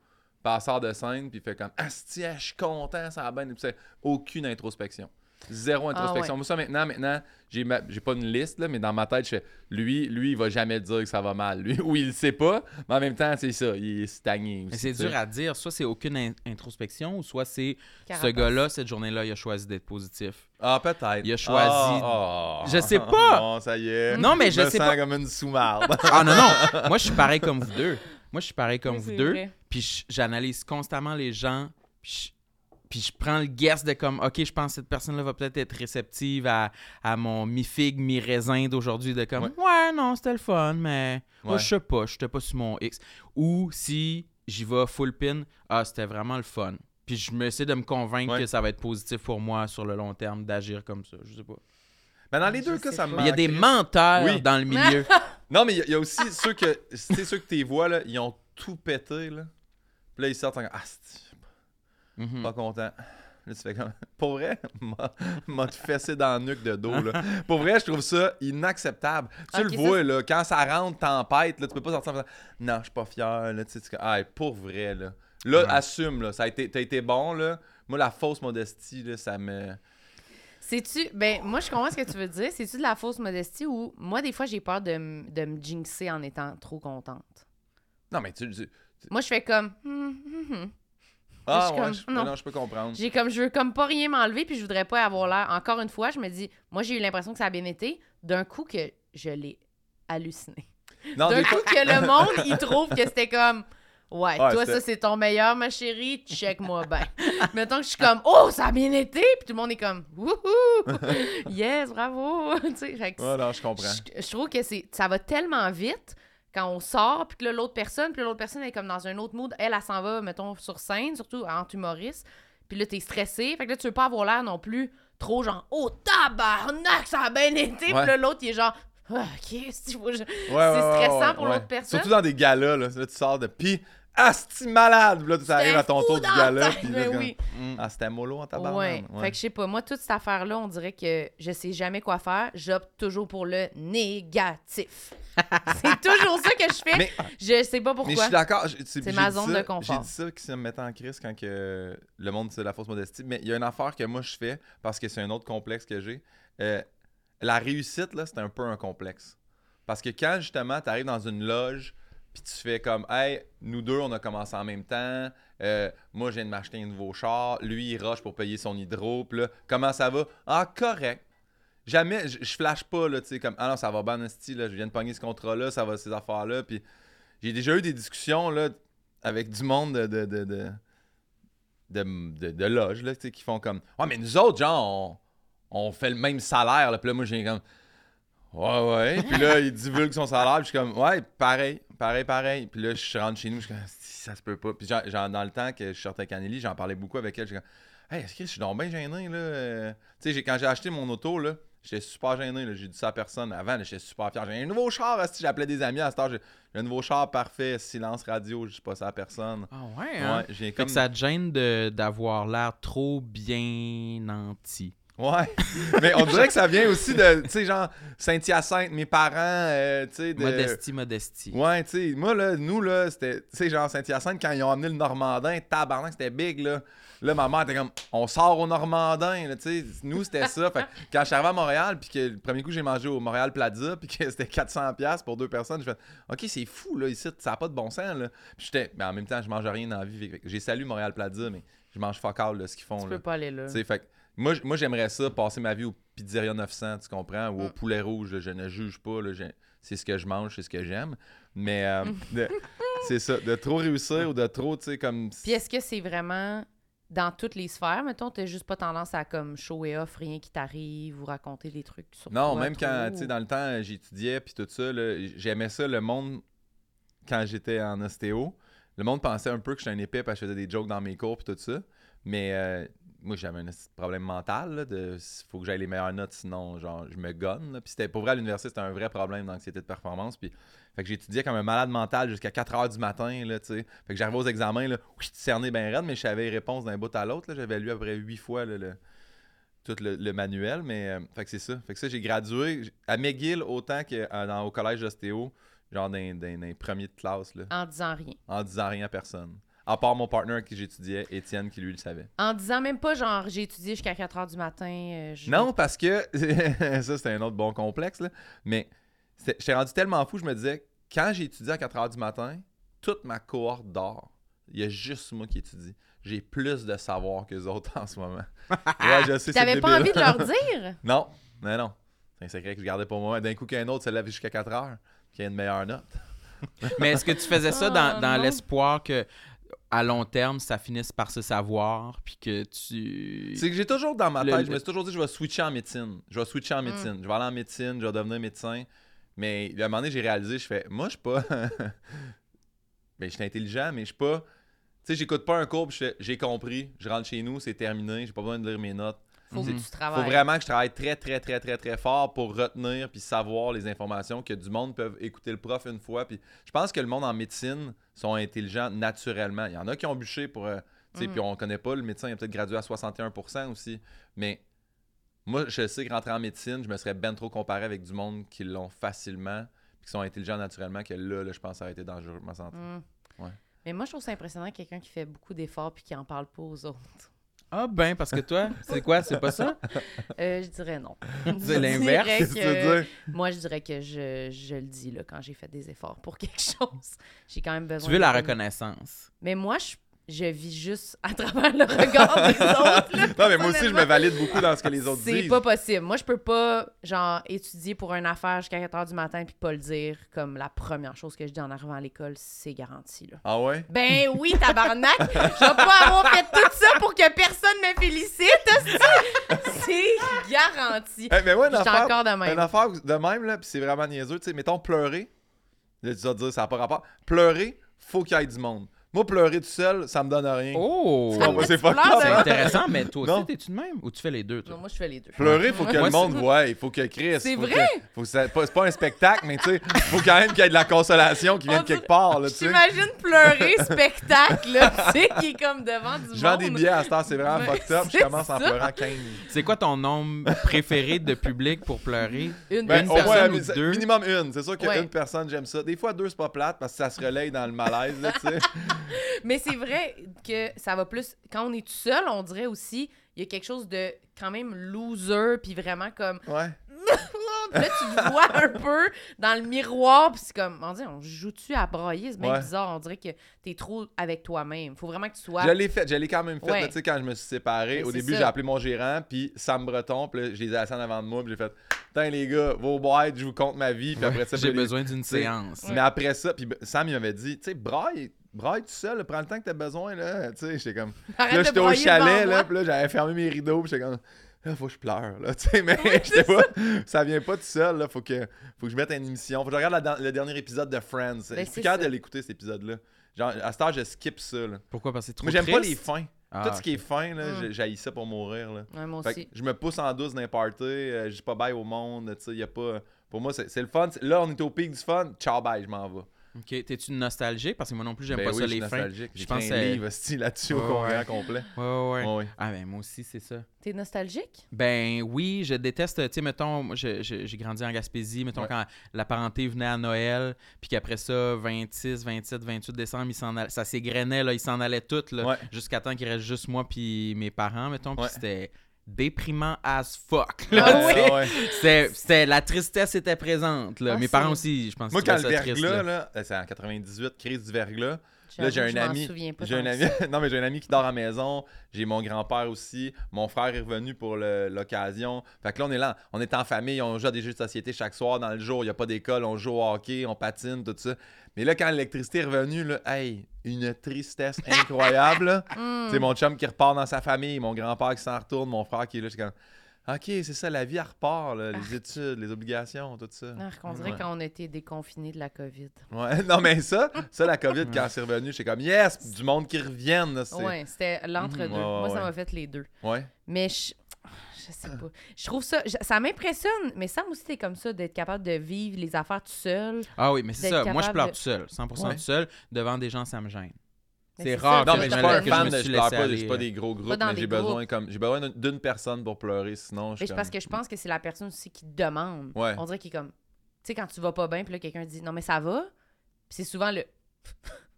S4: sort de scène, puis fait comme Asti, je suis content, ça va bien, puis c'est aucune introspection. Zéro introspection.
S2: Ah ouais.
S4: Moi, ça, maintenant, maintenant, j'ai, ma- j'ai pas une liste, là, mais dans ma tête, je fais, lui, lui, il va jamais dire que ça va mal. Lui, ou il le sait pas, mais en même temps, c'est ça, il est stagné
S1: Mais
S4: aussi,
S1: c'est dur à dire. Soit c'est aucune in- introspection, ou soit c'est ce gars-là, cette journée-là, il a choisi d'être positif.
S4: Ah, peut-être.
S1: Il a choisi-
S4: Ah, ah.
S1: Je sais pas.
S4: Bon, ça y est.
S1: Non, mais je
S4: me
S1: sais
S4: sens
S1: pas.
S4: comme une sous-marde.
S1: Ah non, non! Moi, je suis pareil comme vous deux. Moi, je suis pareil comme
S2: Oui,
S1: vous deux.
S2: vrai.
S1: Puis je- j'analyse constamment les gens. Puis je, puis je prends le guess de comme, OK, je pense que cette personne-là va peut-être être réceptive à, à mon mi-figue, mi-raisin d'aujourd'hui. De comme,
S4: Ouais.
S1: ouais, non, c'était le fun, mais
S4: Ouais.
S1: je sais pas, je n'étais pas sur mon X. Ou si j'y vais full pin, ah, c'était vraiment le fun. Puis je me essaie de me convaincre
S4: Ouais.
S1: que ça va être positif pour moi sur le long terme d'agir comme ça. Je sais pas.
S4: mais dans les
S2: Je
S4: deux cas, ça me
S1: il y a des menteurs
S4: Oui.
S1: dans le milieu.
S4: Non, mais il y a- il y, a aussi ceux que. Tu sais, ceux que tu vois, là, ils ont tout pété, là. Puis là, ils sortent en Ah,
S1: Mhm.
S4: pas content. Là, tu fais comme. Pour vrai, m'a- fessé dans le nuque de dos, là. Pour vrai, je trouve ça inacceptable. Tu le
S2: ça,
S4: vois, là, quand ça rentre tempête, là, tu peux pas sortir en faisant Non, je suis pas fier, là. Tu sais, tu fais, pour vrai, là. Là,
S1: Ouais.
S4: assume, là. Ça a été, t'as été bon, là. Moi, la fausse modestie, là, ça me.
S2: C'est-tu. Ben, moi, je comprends ce que tu veux dire. C'est-tu de la fausse modestie ou. Moi, des fois, j'ai peur de, me jinxer en étant trop contente?
S4: Non, mais tu. tu-
S2: Moi, je fais comme. hum, hum, hum.
S4: Ah, ouais,
S2: comme,
S4: je,
S2: non.
S4: non, je peux comprendre.
S2: J'ai comme. Je veux comme pas rien m'enlever, puis je voudrais pas avoir l'air. Encore une fois, je me dis. Moi, j'ai eu l'impression que ça a bien été. D'un coup, que je l'ai halluciné. D'un coup, que le monde, il trouve que c'était comme. Ouais,
S4: Ouais,
S2: toi, ça, c'est ton meilleur, ma chérie. Check-moi bien. Mettons que je suis comme, oh, ça a bien été. Puis tout le monde est comme, wouhou! yes, bravo! tu sais,
S4: Ouais, non, je comprends.
S2: je, je trouve que ça va tellement vite quand on sort, puis que l'autre personne, puis l'autre personne est comme dans un autre mood. Elle, elle s'en va, mettons, sur scène, surtout entre humoristes. Puis là, t'es stressé. Fait que là, tu veux pas avoir l'air non plus trop genre, oh, tabarnak, ça a bien été. Puis là, l'autre, il est genre, ah, ok, c'est stressant pour l'autre personne.
S4: Surtout dans des galas, là. Là, tu sors de. Pis, asti malade! Puis là, tu arrives à ton tour du gala.
S2: la
S4: Puis là,
S2: ben
S4: comme,
S2: oui.
S1: Mm.
S4: Ah, c'était mollo en
S2: Ouais.
S4: tabarnak.
S2: Fait que je sais pas, moi, toute cette affaire-là, on dirait que je sais jamais quoi faire. J'opte toujours pour le négatif. c'est toujours ça que je fais.
S4: Mais-
S2: je sais pas
S4: Mais je
S2: pourquoi.
S4: suis d'accord.
S2: C'est ma zone
S4: ça-
S2: de confort.
S4: J'ai dit ça qui se me mettait en crise quand que le monde c'est la fausse modestie. Mais il y a une affaire que moi je fais parce que c'est un autre complexe que j'ai. Euh, la réussite, là, c'est un peu un complexe. Parce que quand justement tu arrives dans une loge puis tu fais comme Hey, nous deux on a commencé en même temps. Euh, moi je viens de m'acheter un nouveau char. Lui il rush pour payer son hydro. Puis là, comment ça va? Ah, correct. Jamais, je flash pas, là, tu sais, comme, ah non, ça va bien, là, je viens de pogner ce contrat-là, ça va, ces affaires-là, puis j'ai déjà eu des discussions, là, avec du monde de, de, de, de, de, loge, là, tu sais, qui font comme, ouais, mais nous autres, genre, on, on fait le même salaire, là, puis là, moi, j'ai comme, ouais, ouais, puis là, il divulgue son salaire, puis je suis comme, ouais, pareil, pareil, pareil, puis là, je rentre chez nous, je suis comme, ça se peut pas, puis genre, genre, dans le temps que je sortais avec Anneli, j'en parlais beaucoup avec elle, je suis comme, Hey, est-ce que je suis donc bien gêné, là? euh? Tu sais, quand j'ai acheté mon auto, là, j'étais super gêné, là. J'ai dit ça à personne. Avant, j'étais super fier. J'ai un nouveau char, si j'appelais des amis à cette heure. J'ai un nouveau char parfait, silence radio, je dis pas ça à personne.
S1: Ah ouais, hein?
S4: Ouais, j'ai
S1: Fait
S4: comme.
S1: que ça te gêne d'avoir l'air trop bien nanti.
S4: Ouais. Mais on dirait que ça vient aussi de, tu sais, genre, Saint-Hyacinthe, mes parents, euh, tu sais, de.
S1: Modestie, modestie.
S4: Ouais, tu sais, moi, là, nous, là, c'était, tu sais, genre, Saint-Hyacinthe, quand ils ont amené le Normandin, tabarnak, c'était big, là. Là, ma mère était comme, on sort au Normandin, là, tu sais. Nous, c'était ça. Fait que quand je suis arrivé à Montréal, puis que le premier coup, j'ai mangé au Montréal Plaza, puis que c'était 400$ pour deux personnes, j'ai fait, OK, c'est fou, là, ici, ça n'a pas de bon sens, là. Puis j'étais, mais en même temps, je mange rien dans la vie. J'ai salué Montréal Plaza, mais je mange fuck all, là, ce qu'ils font,
S2: Tu
S4: là.
S2: peux pas aller là.
S4: Tu sais, fait que moi, moi j'aimerais ça, passer ma vie au Pizzeria 900, tu comprends, ou au
S2: Mm.
S4: Poulet Rouge, là, je ne juge pas, c'est ce que je mange, c'est ce que j'aime. Mais euh, de- c'est ça, de trop réussir ou de trop, tu sais, comme...
S2: Puis est-ce que c'est vraiment dans toutes les sphères, mettons, t'as juste pas tendance à comme show et off, rien qui t'arrive ou raconter des trucs sur
S4: Non,
S2: toi
S4: même
S2: trop,
S4: quand, tu sais, dans le temps, j'étudiais, puis tout ça, là, j'aimais ça, le monde, quand j'étais en ostéo, le monde pensait un peu que j'étais un épée parce que je faisais des jokes dans mes cours, puis tout ça. Mais euh, moi, j'avais un problème mental, là, de faut que j'aille les meilleures notes, sinon, genre, je me gonne. Puis c'était, pour vrai, à l'université, c'était un vrai problème d'anxiété de performance. Puis, fait que j'étudiais comme un malade mental jusqu'à 4 heures du matin, là, tu sais. Fait que j'arrivais aux examens, là, oui, cerné bien raide, mais je savais les réponses d'un bout à l'autre. J'avais lu à peu près 8 fois, là, le tout le, le manuel, mais euh, fait que c'est ça. Fait que ça, j'ai gradué à McGill autant qu'au au collège d'ostéo, genre dans, dans, dans les premiers de classe, là,
S2: En disant rien.
S4: en disant rien à personne. À part mon partner avec qui j'étudiais, Étienne, qui lui le savait.
S2: En disant même pas, genre, j'ai étudié jusqu'à 4 h du matin. euh, je
S4: Non, parce que ça, c'était un autre bon complexe, là. Mais c'est- j'étais rendu tellement fou, je me disais, quand j'ai étudié à 4 h du matin, toute ma cohorte dort. Il y a juste moi qui étudie. J'ai plus de savoir que les autres en ce moment. ouais, je sais, c'est
S2: T'avais pas
S4: débile.
S2: envie de leur dire?
S4: Non, mais non. C'est un secret que je gardais pour moi. D'un coup, qu'un autre se lève jusqu'à 4 heures, qui a une meilleure note.
S1: Mais est-ce que tu faisais ça dans,
S2: Ah,
S1: dans
S2: non.
S1: l'espoir que à long terme, ça finisse par se savoir, puis que tu...
S4: C'est que j'ai toujours dans ma tête,
S1: le-
S4: je me suis toujours dit, je vais switcher en médecine. Je vais switcher en médecine. Je vais aller en médecine, je vais devenir médecin. Mais à un moment donné, j'ai réalisé, je fais, moi, je suis pas. ben, je suis intelligent, mais je suis pas. Tu sais, j'écoute pas un cours, puis je fais, j'ai compris, je rentre chez nous, c'est terminé, j'ai pas besoin de lire mes notes.
S2: Faut que
S1: Mhm.
S4: Faut vraiment que je travaille très, très, très, très, très fort pour retenir puis savoir les informations que du monde peut écouter le prof une fois. Puis je pense que le monde en médecine sont intelligents naturellement. Il y en a qui ont bûché pour. euh, tu sais,
S2: Mhm.
S4: Puis on connaît pas, le médecin il a peut-être gradué à 61% aussi. Mais moi, je sais que rentrer en médecine, je me serais ben trop comparé avec du monde qui l'ont facilement puis qui sont intelligents naturellement que là, là je pense que ça aurait été dangereux pour ma santé.
S2: Mm.
S4: Ouais.
S2: Mais moi, je trouve ça impressionnant quelqu'un qui fait beaucoup d'efforts puis qui en parle pas aux autres.
S1: Ah ben, parce que toi, c'est quoi? C'est pas ça?
S2: Euh, je dirais non.
S1: C'est
S2: Je
S1: l'inverse,
S2: dirais
S4: Qu'est-ce que tu veux
S2: que-
S4: dire?
S2: Moi, je dirais que je, je le dis là, quand j'ai fait des efforts pour quelque chose. J'ai quand même besoin.
S1: Tu veux la
S2: de-
S1: reconnaissance.
S2: Mais moi, je, je vis juste à travers le regard des autres. là,
S4: Non, mais moi aussi, je me valide beaucoup dans ce que les autres
S2: C'est
S4: disent.
S2: pas possible. Moi, je peux pas, genre, étudier pour une affaire jusqu'à 4 h du matin puis pas le dire comme la première chose que je dis en arrivant à l'école, c'est garanti, là.
S4: Ah ouais?
S2: Ben oui, tabarnak! Je vais pas avoir fait tout ça pour que personne me félicite! C'est garanti.
S4: Eh, mais ouais, une affaire,
S2: encore de
S4: Une
S2: même.
S4: affaire de même, là, puis c'est vraiment niaiseux. Tu sais, mettons, pleurer. Là, tu vas te dire, ça n'a pas rapport. Pleurer, faut qu'il y ait du monde. Moi, pleurer tout seul, ça me donne rien.
S1: Oh!
S4: C'est pas
S2: pleures
S4: grave,
S1: C'est
S4: hein?
S1: intéressant, mais toi aussi, t'es-tu de même? Ou tu fais les deux, toi?
S2: Non, moi, je fais les deux.
S4: Pleurer, il faut que
S1: Moi,
S4: le monde voie. Il faut que Chris.
S2: C'est vrai?
S4: que- faut que ça- pas- c'est pas un spectacle, mais tu sais, faut quand même qu'il y ait de la consolation qui vienne de quelque part. Là, tu sais.
S2: J'imagine pleurer spectacle, là, tu sais, qui est comme devant du monde.
S4: Je vends des billets à cette heure, c'est vraiment fucked up. Je commence en pleurant 15.
S1: C'est quoi ton nombre préféré de public pour pleurer?
S2: Une
S4: Ben,
S1: Une
S4: au
S1: personne
S4: moins,
S1: ou
S4: mi-
S1: deux?
S4: minimum une. C'est sûr qu'une
S2: Ouais.
S4: personne, j'aime ça. Des fois, deux, c'est pas plate parce que ça se relaye dans le malaise. Là, tu sais.
S2: Mais c'est vrai que ça va plus. Quand on est tout seul, on dirait aussi, il y a quelque chose de quand même loser, puis vraiment comme.
S4: ouais.
S2: Là, tu te vois un peu dans le miroir, puis c'est comme. On dit, on joue-tu à brailler? C'est bien
S4: Ouais.
S2: bizarre. On dirait que t'es trop avec toi-même. Faut vraiment que tu sois.
S4: Je l'ai fait, je l'ai quand même fait,
S2: Ouais.
S4: tu sais, quand je me suis séparé.
S2: Mais
S4: Au début, j'ai appelé mon gérant, puis Sam Breton, puis là, je les ai assis en avant de moi, puis j'ai fait Putain, les gars, vos boîtes, je vous compte ma vie, puis après ça,
S1: J'ai besoin d'une séance.
S4: Mais après ça, puis Sam, il m'avait dit Tu sais, braille, braille tout seul, là, prends le temps que t'as besoin, là. Tu sais, j'étais comme.
S2: Arrête
S4: là, j'étais au chalet, là, puis là, j'avais fermé mes rideaux, puis j'étais comme. Là, faut que je pleure, là, tu sais, mais j'étais pas, ça vient pas tout seul, là, faut que, faut que je mette une émission, faut que je regarde la- le dernier épisode de Friends, je suis
S2: Ben,
S4: capable
S2: ça.
S4: de l'écouter, cet épisode-là, genre, à cette heure, je skip ça, là.
S1: Pourquoi? Parce que c'est trop
S4: Moi, j'aime pas les fins,
S1: Ah,
S4: tout ce qui est fin, là,
S2: Mm.
S4: j'ai- j'haïs ça pour mourir, là.
S2: Ouais, moi
S4: Fait
S2: aussi.
S4: que je me pousse en douce les parties, euh, je dis pas bye au monde, tu sais, y a pas... Pour moi, c'est le fun. Là, on est au pic du fun. Ciao, bye, je m'en vais.
S1: OK. T'es-tu nostalgique? Parce que moi non plus, j'aime
S4: Ben
S1: pas
S4: oui,
S1: ça, les fins.
S4: nostalgique.
S1: Je pense
S4: un
S1: c'est-
S4: livre là-dessus au
S1: Ouais,
S4: congrès complet.
S1: Ouais, ouais, ouais. Ah, ben moi aussi, c'est ça.
S2: T'es nostalgique?
S1: Ben oui, je déteste, tu sais, mettons, j'ai grandi en Gaspésie, mettons,
S4: Ouais.
S1: quand la parenté venait à Noël, puis qu'après ça, 26, 27, 28 décembre, ils s'en allaient- ça s'égrenait, là, ils s'en allaient toutes, là,
S4: Ouais.
S1: jusqu'à temps qu'il reste juste moi puis mes parents, mettons, puis
S4: Ouais.
S1: c'était déprimant as fuck. là,
S2: Ah.
S4: Ah ouais.
S1: C'était- c'était- la tristesse était présente, là.
S2: Ah,
S1: mes parents aussi, je pense
S4: Moi, quand le verglas,
S1: là.
S4: là, euh, c'est en 98, crise du verglas. Là, j'ai un ami.
S2: souviens pas
S4: J'ai un ami. non, mais j'ai un ami qui dort à la maison. J'ai mon grand-père aussi. Mon frère est revenu pour le- l'occasion. Fait que là, on est là. On est en famille. On joue à des jeux de société chaque soir dans le jour. Il n'y a pas d'école. On joue au hockey. On patine, tout ça. Mais là, quand l'électricité est revenue, là, hey, une tristesse incroyable.
S2: Hmm.
S4: C'est mon chum qui repart dans sa famille. Mon grand-père qui s'en retourne. Mon frère qui est là. Je suis comme. OK, c'est ça, la vie, elle repart. là, les études, les obligations, tout ça.
S2: Ah, on dirait
S4: Ouais.
S2: quand on était déconfinés de la COVID.
S4: Ouais, non, mais ça, ça, la COVID, quand c'est revenu, j'étais comme, yes, du monde qui revienne.
S2: Ouais, c'était l'entre-deux.
S4: Ouais,
S2: Moi, ça m'a fait les deux.
S4: Ouais.
S2: Mais je, je sais pas. Je trouve ça. je- ça m'impressionne, mais Sam aussi, t'es comme ça, d'être capable de vivre les affaires tout seul.
S1: Ah oui, mais c'est ça. Moi, je pleure
S2: de-
S1: tout seul, 100%
S4: Ouais.
S1: tout seul. Devant des gens, ça me gêne. C'est rare
S2: ça,
S1: que
S4: mais
S1: je
S4: suis pas un fan de.
S1: suis
S4: Je pleure pas,
S1: aller,
S4: je suis pas
S1: euh.
S4: des gros groupes, mais j'ai besoin comme. J'ai besoin d'une- personne pour pleurer, sinon. je
S2: Mais parce que je pense que c'est la personne aussi qui te demande.
S4: Ouais.
S2: On dirait qu'il est comme. Tu sais, quand tu vas pas bien, puis là, quelqu'un dit non, mais ça va? Puis c'est souvent le.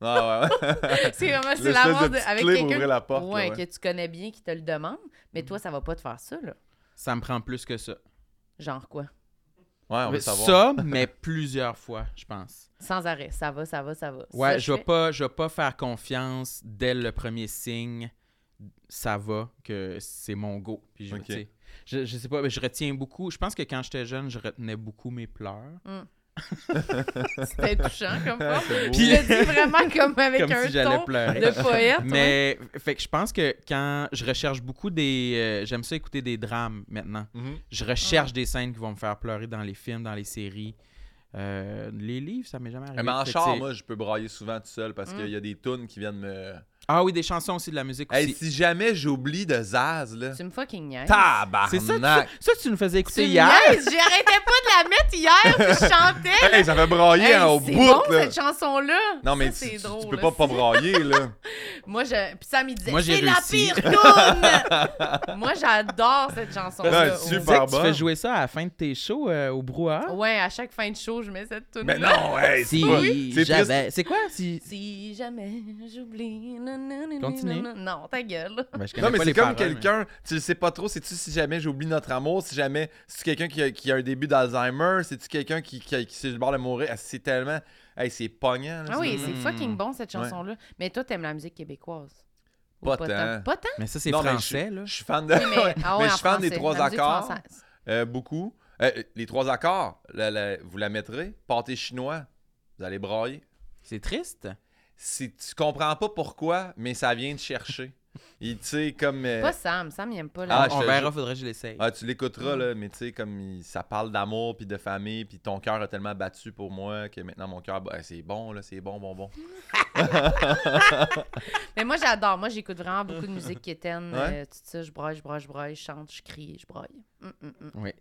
S4: Ah, ouais, ouais.
S2: C'est vraiment, c'est
S4: L'espèce
S2: la
S4: de
S2: mort de-
S4: petite
S2: avec quelqu'un
S4: la porte, là,
S2: ouais,
S4: ouais.
S2: que tu connais bien, qui te le demande. Mais toi, ça va pas te faire ça, là.
S1: Ça me prend plus que ça.
S2: Genre quoi?
S4: Ouais, on veut savoir.
S1: ça, mais plusieurs fois, je pense.
S2: Sans arrêt. Ça va, ça va, ça va.
S1: Ouais,
S2: Ça,
S1: je vais
S2: fais.
S1: pas, je vais pas faire confiance dès le premier signe. Ça va que c'est mon go. Puis je,
S4: Ok.
S1: tu sais, je, je sais pas, mais je retiens beaucoup. Je pense que quand j'étais jeune, je retenais beaucoup mes pleurs.
S2: C'était touchant comme ça. Puis il le dit vraiment comme avec
S1: Comme
S2: un
S1: si j'allais
S2: ton
S1: pleurer.
S2: de poète. ouais.
S1: Mais fait que je pense que quand je recherche beaucoup des, euh, j'aime ça écouter des drames maintenant.
S4: Mhm.
S1: Je recherche des scènes qui vont me faire pleurer dans les films, dans les séries. Euh, les livres, ça m'est jamais arrivé.
S4: Mais en char, moi, je peux brailler souvent tout seul parce
S2: Mm.
S4: qu'il y a des tunes qui viennent me.
S1: Ah oui, des chansons aussi, de la musique
S4: Hey,
S1: aussi.
S4: si jamais j'oublie de Zaz, là.
S2: Tu me fucking niaises.
S4: Tabarnak!
S1: C'est ça, tu- ça, tu nous faisais
S2: Tu
S1: écouter
S2: me
S1: hier?
S2: niaises, J'arrêtais pas de la mettre hier, puis je chantais. là.
S4: Hey, ça fait brailler
S2: Hey,
S4: hein, au
S2: c'est
S4: bout,
S2: bon,
S4: là.
S2: cette chanson-là.
S4: Non, mais
S2: Ça,
S4: tu,
S2: c'est
S4: tu-
S2: drôle,
S4: tu peux
S2: là.
S4: pas pas brailler, là.
S2: Moi, je... Puis Sam, il disait,
S1: Moi, j'ai
S2: c'est la
S1: réussi.
S2: pire tourne! Moi, j'adore cette chanson-là.
S4: Ouais,
S2: Oh.
S1: Tu
S4: super
S1: que tu
S4: bon.
S1: fais jouer ça à la fin de tes shows euh, au brouhaha?
S2: Ouais, à chaque fin de show, je mets cette tune
S4: Mais non, hey, c'est
S1: Si
S4: pas... C'est
S1: j'avais...
S4: triste.
S1: C'est quoi? Si...
S2: Si jamais j'oublie.
S1: Continue.
S2: Non, ta gueule.
S1: Ben,
S4: Non, mais c'est comme
S1: paroles, mais-
S4: quelqu'un, tu le sais pas trop, c'est-tu si jamais j'oublie notre amour, si jamais, c'est-tu quelqu'un qui a, qui a un début d'Alzheimer, c'est-tu quelqu'un qui, qui, qui, bord de mourir, Ah, c'est tellement, hey, c'est pognant, là,
S2: Ah oui, c'est fucking bon, cette
S4: Ouais.
S2: chanson-là. Mais toi, t'aimes la musique québécoise?
S4: Pas tant.
S2: Pas tant?
S1: Mais ça, c'est français,
S4: je,
S1: là.
S4: Je suis fan de,
S2: Oui, mais, ah ouais,
S4: mais je suis fan des trois accords, euh, beaucoup. Euh, les trois accords, la- la- vous la mettrez, pâté chinois, vous allez brailler.
S1: C'est triste.
S4: Si tu comprends pas pourquoi, mais ça vient de chercher. Il, tu sais, comme... euh,
S2: Pas Sam. Sam, il aime pas
S4: Ah,
S2: la
S4: je
S1: On
S4: te
S1: verra, faudrait que je l'essaye.
S4: Ah, tu l'écouteras, là, mais tu sais, comme il- ça parle d'amour puis de famille, puis ton cœur a tellement battu pour moi que maintenant mon cœur, bah, c'est bon, là, c'est bon, bon, bon.
S2: Mais moi, j'adore. Moi, j'écoute vraiment beaucoup de musique quétaine.
S4: Ouais.
S2: euh, tout ça, je braille, je braille, je braille, je chante, je crie, je braille. Hum, hum, hum.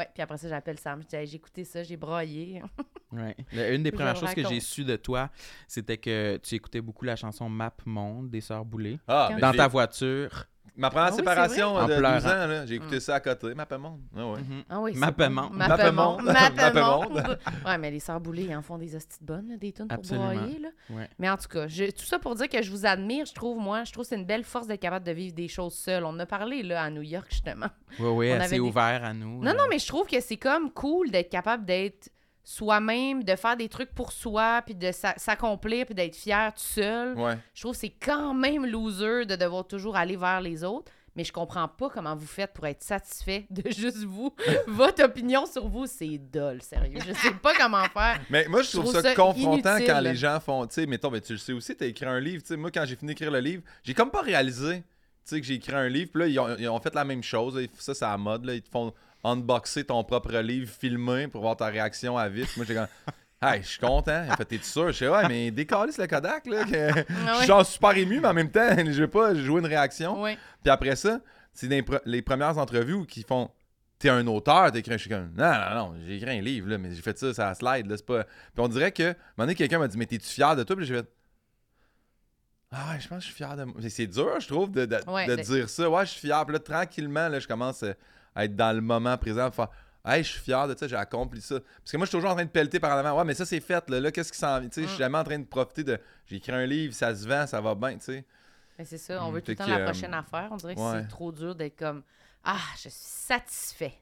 S1: Oui.
S2: Puis après ça, j'appelle Sam. Je dis, Hey, j'ai écouté ça, j'ai.
S1: Ouais. Le- Une des premières choses que j'ai su de toi, c'était que tu écoutais beaucoup la chanson Map Monde des Sœurs Boulay.
S4: Ah,
S1: Dans ta voiture.
S4: Ma première
S2: Ah oui,
S4: séparation
S1: c'est vrai.
S4: de
S1: En
S4: 12
S1: pleurant.
S4: ans, là, j'ai écouté
S2: Mm.
S4: ça à côté, ma monde. Ah ouais.
S1: Mhm.
S2: Ah oui, c'est
S1: Mappemonde.
S4: Mappemonde.
S2: Mappemonde.
S4: Mappemonde.
S2: Mappemonde. Ouais, mais les sœurs Boulay, ils en font des hosties de bonnes, là, des tunes pour
S1: Absolument.
S2: broyer, là.
S1: Ouais.
S2: Mais en tout cas, je- tout ça pour dire que je vous admire, je trouve, moi, je trouve que c'est une belle force d'être capable de vivre des choses seul. On en a parlé, là, à New York, justement.
S1: Oui, oui,
S2: On
S1: assez
S2: avait des-
S1: ouvert à nous.
S2: Non, non, mais je trouve que c'est comme cool d'être capable d'être soi-même, de faire des trucs pour soi, puis de s'a- s'accomplir, puis d'être fier tout seul.
S4: Ouais.
S2: Je trouve que c'est quand même loser de devoir toujours aller vers les autres. Mais je comprends pas comment vous faites pour être satisfait de juste vous. Votre opinion sur vous, c'est dole, sérieux. Je sais pas comment faire.
S4: Mais moi, je trouve,
S2: trouve
S4: ça,
S2: ça
S4: confrontant
S2: inutile.
S4: quand les gens font. Tu sais, mettons, ben, tu le sais aussi, tu as écrit un livre. Tu sais, moi, quand j'ai fini d'écrire le livre, j'ai comme pas réalisé tu sais, que j'ai écrit un livre. Puis là, ils ont, ils ont fait la même chose. là. Ça, c'est à la mode. Là. Ils te font unboxer ton propre livre, filmer pour voir ta réaction à vite. Moi, j'ai comme. Hey, je suis content. A fait, t'es sûr? Je sais, ouais, mais décalisse le Kodak, là. que-
S2: Ah
S4: Je suis genre super ému, mais en même temps, je vais pas jouer une réaction. Puis après ça, c'est les, pre- les premières entrevues où ils font T'es un auteur, t'écris un. Je suis comme Non, non, non, j'ai écrit un livre, là, mais j'ai fait ça, ça slide, là, c'est pas. Puis on dirait que, à un moment donné, quelqu'un m'a dit Mais t'es-tu fier de toi? Puis j'ai fait Ah ouais, je pense que je suis fier de moi. Mais C'est dur, je trouve, de, de-
S2: Ouais,
S4: de
S2: de-
S4: dire ça. Ouais, je suis fier. Puis là, tranquillement, là, je commence euh, à être dans le moment présent, à faire Hey, je suis fier de ça, j'ai accompli ça. Parce que moi, je suis toujours en train de pelleter par en avant. Ouais, mais ça, c'est fait, là. Là, qu'est-ce qui s'en vient? Je suis
S2: Mm.
S4: jamais en train de profiter de. J'ai écrit un livre, ça se vend, ça va bien, tu sais.
S2: Mais c'est ça, on
S1: Mm.
S2: veut tout le temps la
S4: euh,
S2: prochaine affaire. On dirait que
S4: ouais.
S2: c'est trop dur d'être comme Ah, je suis satisfait.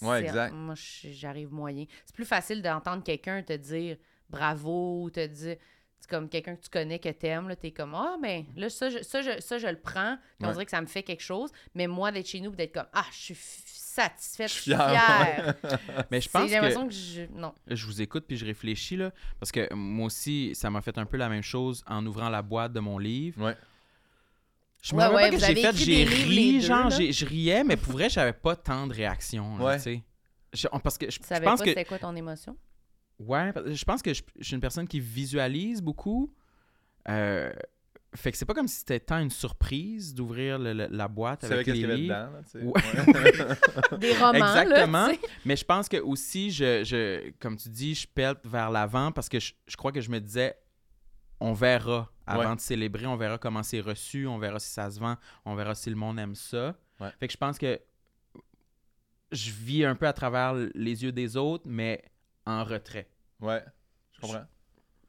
S4: Ouais, exact.
S2: Moi, j'arrive moyen. C'est plus facile d'entendre quelqu'un te dire bravo, ou te dire. C'est comme quelqu'un que tu connais, que t'aimes, là, t'es comme Ah, ben là, ça, je, ça, je, ça, je le prends, puis on dirait que ça me fait quelque chose. Mais moi, d'être chez nous, d'être comme Ah, je suis satisfaite,
S4: Je
S2: je
S4: suis fière.
S2: fière.
S1: Mais je
S2: C'est-
S1: pense
S2: J'ai
S1: que
S2: l'impression que je. Non.
S1: je vous écoute puis je réfléchis là, parce que moi aussi, ça m'a fait un peu la même chose en ouvrant la boîte de mon livre.
S4: Ouais.
S1: Je me
S2: Ouais,
S1: rappelle
S2: ouais,
S1: pas que j'ai fait, j'ai ri,
S2: deux,
S1: genre, je riais, mais pour vrai, j'avais pas tant de réactions. là,
S4: Ouais.
S1: tu sais. Je- parce que je,
S2: Tu
S1: je
S2: savais
S1: pense
S2: pas
S1: que
S2: c'était quoi ton émotion?
S1: Ouais, je pense que je, je suis une personne qui visualise beaucoup. Euh, fait que c'est pas comme si c'était tant une surprise d'ouvrir le- le- la boîte
S4: Tu savais
S1: avec
S4: qu'est-ce
S1: les
S4: qu'il y avait
S1: livres.
S4: dedans, là, tu sais.
S1: Ouais.
S4: Ouais.
S2: Des romans,
S1: Exactement.
S2: là, tu sais.
S1: Mais je pense que aussi, je, je, comme tu dis, je pète vers l'avant parce que je, je crois que je me disais, on verra avant
S4: Ouais.
S1: de célébrer, on verra comment c'est reçu, on verra si ça se vend, on verra si le monde aime ça.
S4: Ouais.
S1: Fait que je pense que je vis un peu à travers les yeux des autres, mais en retrait.
S4: Ouais, je comprends.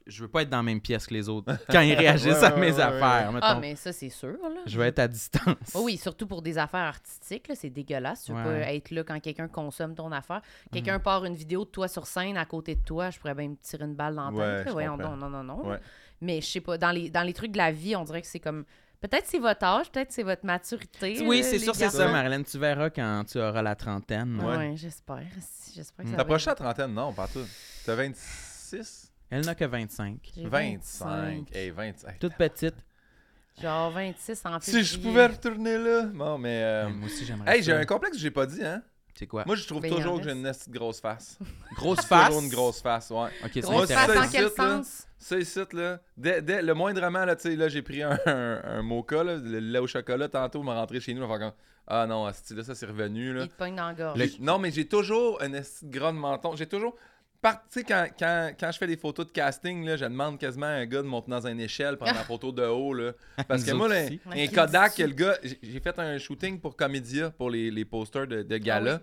S1: je veux pas être dans la même pièce que les autres quand ils réagissent
S4: Ouais,
S1: à
S4: ouais,
S1: mes
S4: ouais,
S1: affaires.
S2: Ah, mais ça, c'est sûr, là.
S1: Je veux être à distance.
S2: Oh oui, surtout pour des affaires artistiques, là, c'est dégueulasse. Tu veux
S1: Ouais.
S2: pas être là quand quelqu'un consomme ton affaire.
S4: Mhm.
S2: Quelqu'un part une vidéo de toi sur scène à côté de toi, je pourrais bien me tirer une balle dans la tête. Non, non, non.
S4: Ouais.
S2: Mais je sais pas, dans les, dans les trucs de la vie, on dirait que c'est comme. Peut-être c'est votre âge, peut-être c'est votre maturité.
S1: Oui, c'est sûr, c'est ça, Marilyn. Tu verras quand tu auras la trentaine.
S2: Ouais. j'espère. J'espère que
S1: Mm.
S2: ça
S4: approché la trentaine, non, pas tout. T'as 26?
S1: Elle n'a que 25.
S2: J'ai
S4: 25. Hey, 25.
S1: Toute petite.
S2: Genre 26 en
S4: Si je
S2: février.
S4: pouvais retourner là. Bon, mais. euh,
S1: Moi aussi, j'aimerais
S4: Hey, j'ai un complexe que j'ai pas dit, hein?
S1: C'est quoi?
S4: Moi, je trouve
S2: Ben,
S4: toujours que j'ai une de grosse face.
S1: Grosse face?
S4: Toujours une grosse face, ouais.
S1: Ok, c'est
S2: Grosse
S4: c'est
S2: face, dans quel
S4: ici, là.
S2: sens?
S4: Ça ici, là, dès, dès le moindrement, là, tu sais, là, j'ai pris un, un, un mocha, là, le lait au chocolat, tantôt, m'a rentré chez nous, va faire comme, ah non, là, ça, c'est revenu, là.
S2: Il te pogne dans la gorge.
S4: J'ai- Non, mais j'ai toujours un esti de gras de menton. J'ai toujours. Par- Tu sais, quand, quand, quand je fais des photos de casting, là, je demande quasiment à un gars de monter dans une échelle, prendre la photo de haut. Là, parce que moi, là, un Kodak, le gars, j'ai fait un shooting pour Comédia pour les, les posters de, de gala.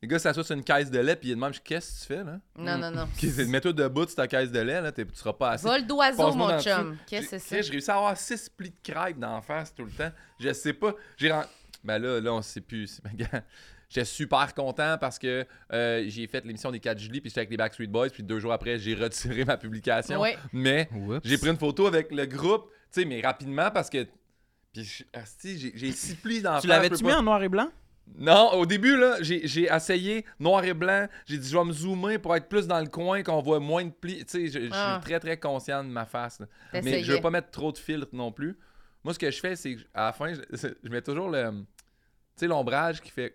S4: Le gars s'assoit sur une caisse de lait, puis il demande Qu'est-ce que tu fais là?
S2: Non, non, non.
S4: Mets-toi debout sur ta caisse de lait, là, tu seras pas assis.
S2: Vol d'oiseau, mon chum. Qu'est-ce que c'est? ça?
S4: J'ai réussi à avoir six plis de crêpes d'en face tout le temps. Je sais pas. J'ai Ben là, là, on sait plus. J'étais super content parce que euh, j'ai fait l'émission des 4 juillet puis j'étais avec les Backstreet Boys puis deux jours après j'ai retiré ma publication.
S2: Ouais.
S4: Mais j'ai pris une photo avec le groupe, tu sais, mais rapidement parce que puis j'ai six plis face.
S1: Tu l'avais-tu mis
S4: pas-
S1: en noir et blanc?
S4: Non, au début là, j'ai j'ai essayé noir et blanc. J'ai dit je vais me zoomer pour être plus dans le coin qu'on voit moins de plis. Tu sais, je je suis
S2: Ah.
S4: très très conscient de ma face. là. Mais je veux pas mettre trop de filtres non plus. Moi, ce que je fais, c'est que à la fin, je, je mets toujours le. Tu sais, l'ombrage qui fait.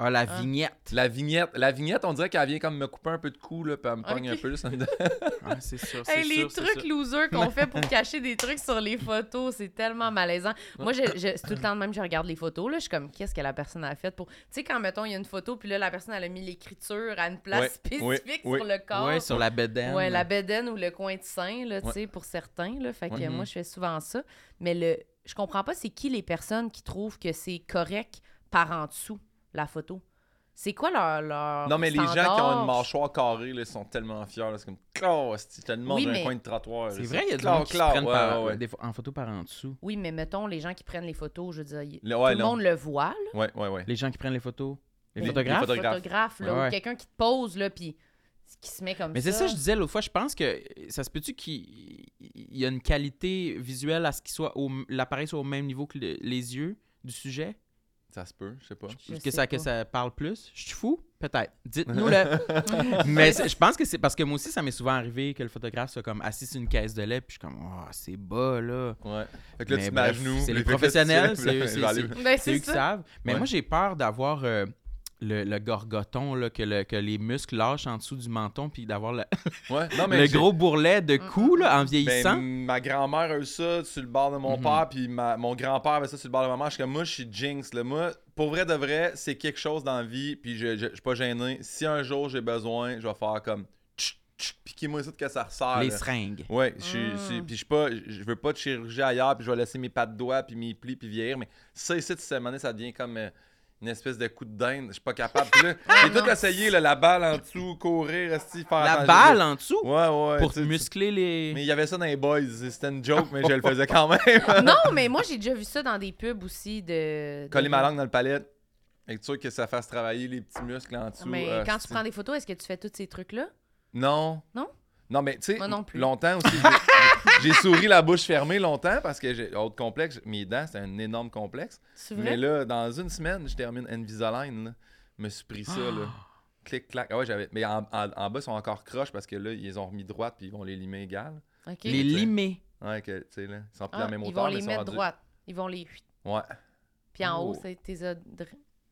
S1: Ah, la
S2: Ah.
S1: vignette.
S4: La vignette. La vignette, on dirait qu'elle vient comme me couper un peu de cou, là, puis elle me pogne
S2: Ok.
S4: un peu. Dedans.
S1: Ah, c'est sûr, c'est
S2: Hey, les
S1: sûr,
S2: trucs
S1: sûr.
S2: losers qu'on fait pour cacher des trucs sur les photos, c'est tellement malaisant. Moi, je, je- c'est tout le temps de même, je regarde les photos, là, je suis comme, qu'est-ce que la personne a fait pour... Tu sais, quand, mettons, il y a une photo, puis là, la personne, elle a mis l'écriture à une place
S4: Ouais,
S2: spécifique
S4: ouais,
S2: sur le corps.
S1: Ouais, sur la bedaine.
S2: Ouais, la bedaine ou le coin de sein, là, tu
S4: Ouais.
S2: sais, pour certains, là. Fait que
S4: Ouais.
S2: moi, je fais souvent ça. Mais le... je comprends pas, c'est qui les personnes qui trouvent que c'est correct par en dessous, la photo? C'est quoi leur, leur
S4: non, mais les gens qui ont une mâchoire carrée, là, sont tellement fiers. là, C'est comme. Je te demande
S2: Oui,
S4: un
S2: mais-
S4: coin de trottoir.
S1: C'est vrai, il y a des gens qui se prennent
S4: Ouais,
S1: par-
S4: ouais, ouais.
S1: des en photo par en dessous.
S2: Oui, mais mettons, les gens qui prennent les photos, je veux dire, tout le monde le voit, là.
S4: Ouais, ouais, ouais.
S1: Les gens qui prennent les photos. Les,
S4: Les-
S1: photographes?
S4: les photographes.
S2: photographe, là,
S1: Ouais, ouais.
S2: ou quelqu'un qui te pose, là, puis qui se met comme
S1: Mais
S2: ça.
S1: c'est ça, je disais l'autre fois, je pense que ça se peut-tu qu'il il y a une qualité visuelle à ce qu'il soit au- l'appareil soit au même niveau que le- les yeux du sujet?
S4: Ça se peut, je sais pas.
S2: Je
S1: que
S2: sais
S1: ça, que ça parle plus? Je suis fou? Peut-être. Dites-nous-le. Mais je pense que c'est parce que moi aussi, ça m'est souvent arrivé que le photographe soit comme assis sur une caisse de lait, puis je suis comme, oh, c'est bas, là.
S4: Ouais. Fait que là,
S1: Mais
S4: tu
S1: bref, c'est les professionnels, c'est eux, c'est- c'est-
S2: Ben,
S1: C'est eux
S2: c'est
S1: qui savent. Mais
S4: Ouais.
S1: moi, j'ai peur d'avoir euh, le, le gorgoton, là, que, le- que les muscles lâchent en dessous du menton, puis d'avoir le,
S4: Ouais, non, mais
S1: le gros bourrelet de cou là, en
S4: Ben,
S1: vieillissant.
S4: ma grand-mère a eu ça sur le bord de mon
S1: Mhm.
S4: père, puis ma- mon grand-père avait ça sur le bord de ma mère. Je suis comme, moi, je suis jinx. Là. Moi, pour vrai de vrai, c'est quelque chose dans la vie, puis je, je, je suis pas gêné. Si un jour j'ai besoin, je vais faire comme, tch, tch, piquez-moi ça de que ça ressort.
S1: les
S4: là.
S1: seringues.
S4: Ouais, je suis-
S2: Mm.
S4: je suis- puis je suis pas, je veux pas de chirurgie ailleurs, puis je vais laisser mes pattes de doigts, puis mes plis, puis vieillir. Mais ça ici, tu sais, à un moment donné, ça devient comme euh, une espèce de coup de dinde. Je suis pas capable. Puis là, j'ai tout essayé, là, la balle en dessous, courir, esti, faire
S1: La balle en dessous?
S4: Ouais, ouais.
S1: pour
S4: tu sais, tu-
S1: muscler les.
S4: mais il y avait ça dans les boys. C'était une joke, mais je le faisais quand même.
S2: non, mais moi, j'ai déjà vu ça dans des pubs aussi de... de-
S4: Coller ma langue dans le palais. Être sûr que ça fasse travailler les petits muscles en dessous.
S2: Mais
S4: euh,
S2: quand tu prends des photos, est-ce que tu fais tous ces trucs-là?
S4: Non.
S2: Non?
S4: Non, mais tu sais, longtemps aussi, j'ai- souri la bouche fermée longtemps parce que j'ai autre complexe. Mes dents, c'est un énorme complexe.
S2: C'est
S4: Mais
S2: vrai?
S4: là, dans une semaine, je termine Invisalign. Là. Je me suis pris ça, là. Clic, clac. Ah ouais, j'avais. Mais en, en- en bas, ils sont encore croches parce que là, ils les ont remis droite puis ils vont les limer égales.
S2: OK.
S1: Les limés.
S4: Ouais, que, tu sais, là. Ils sont plus
S2: Ah,
S4: la même
S2: ils
S4: hauteur,
S2: vont
S4: mais
S2: les
S4: ils
S2: mettre
S4: rendus-
S2: droite. Ils vont les...
S4: Ouais.
S2: Puis en haut,
S4: Oh.
S2: c'est tes odres.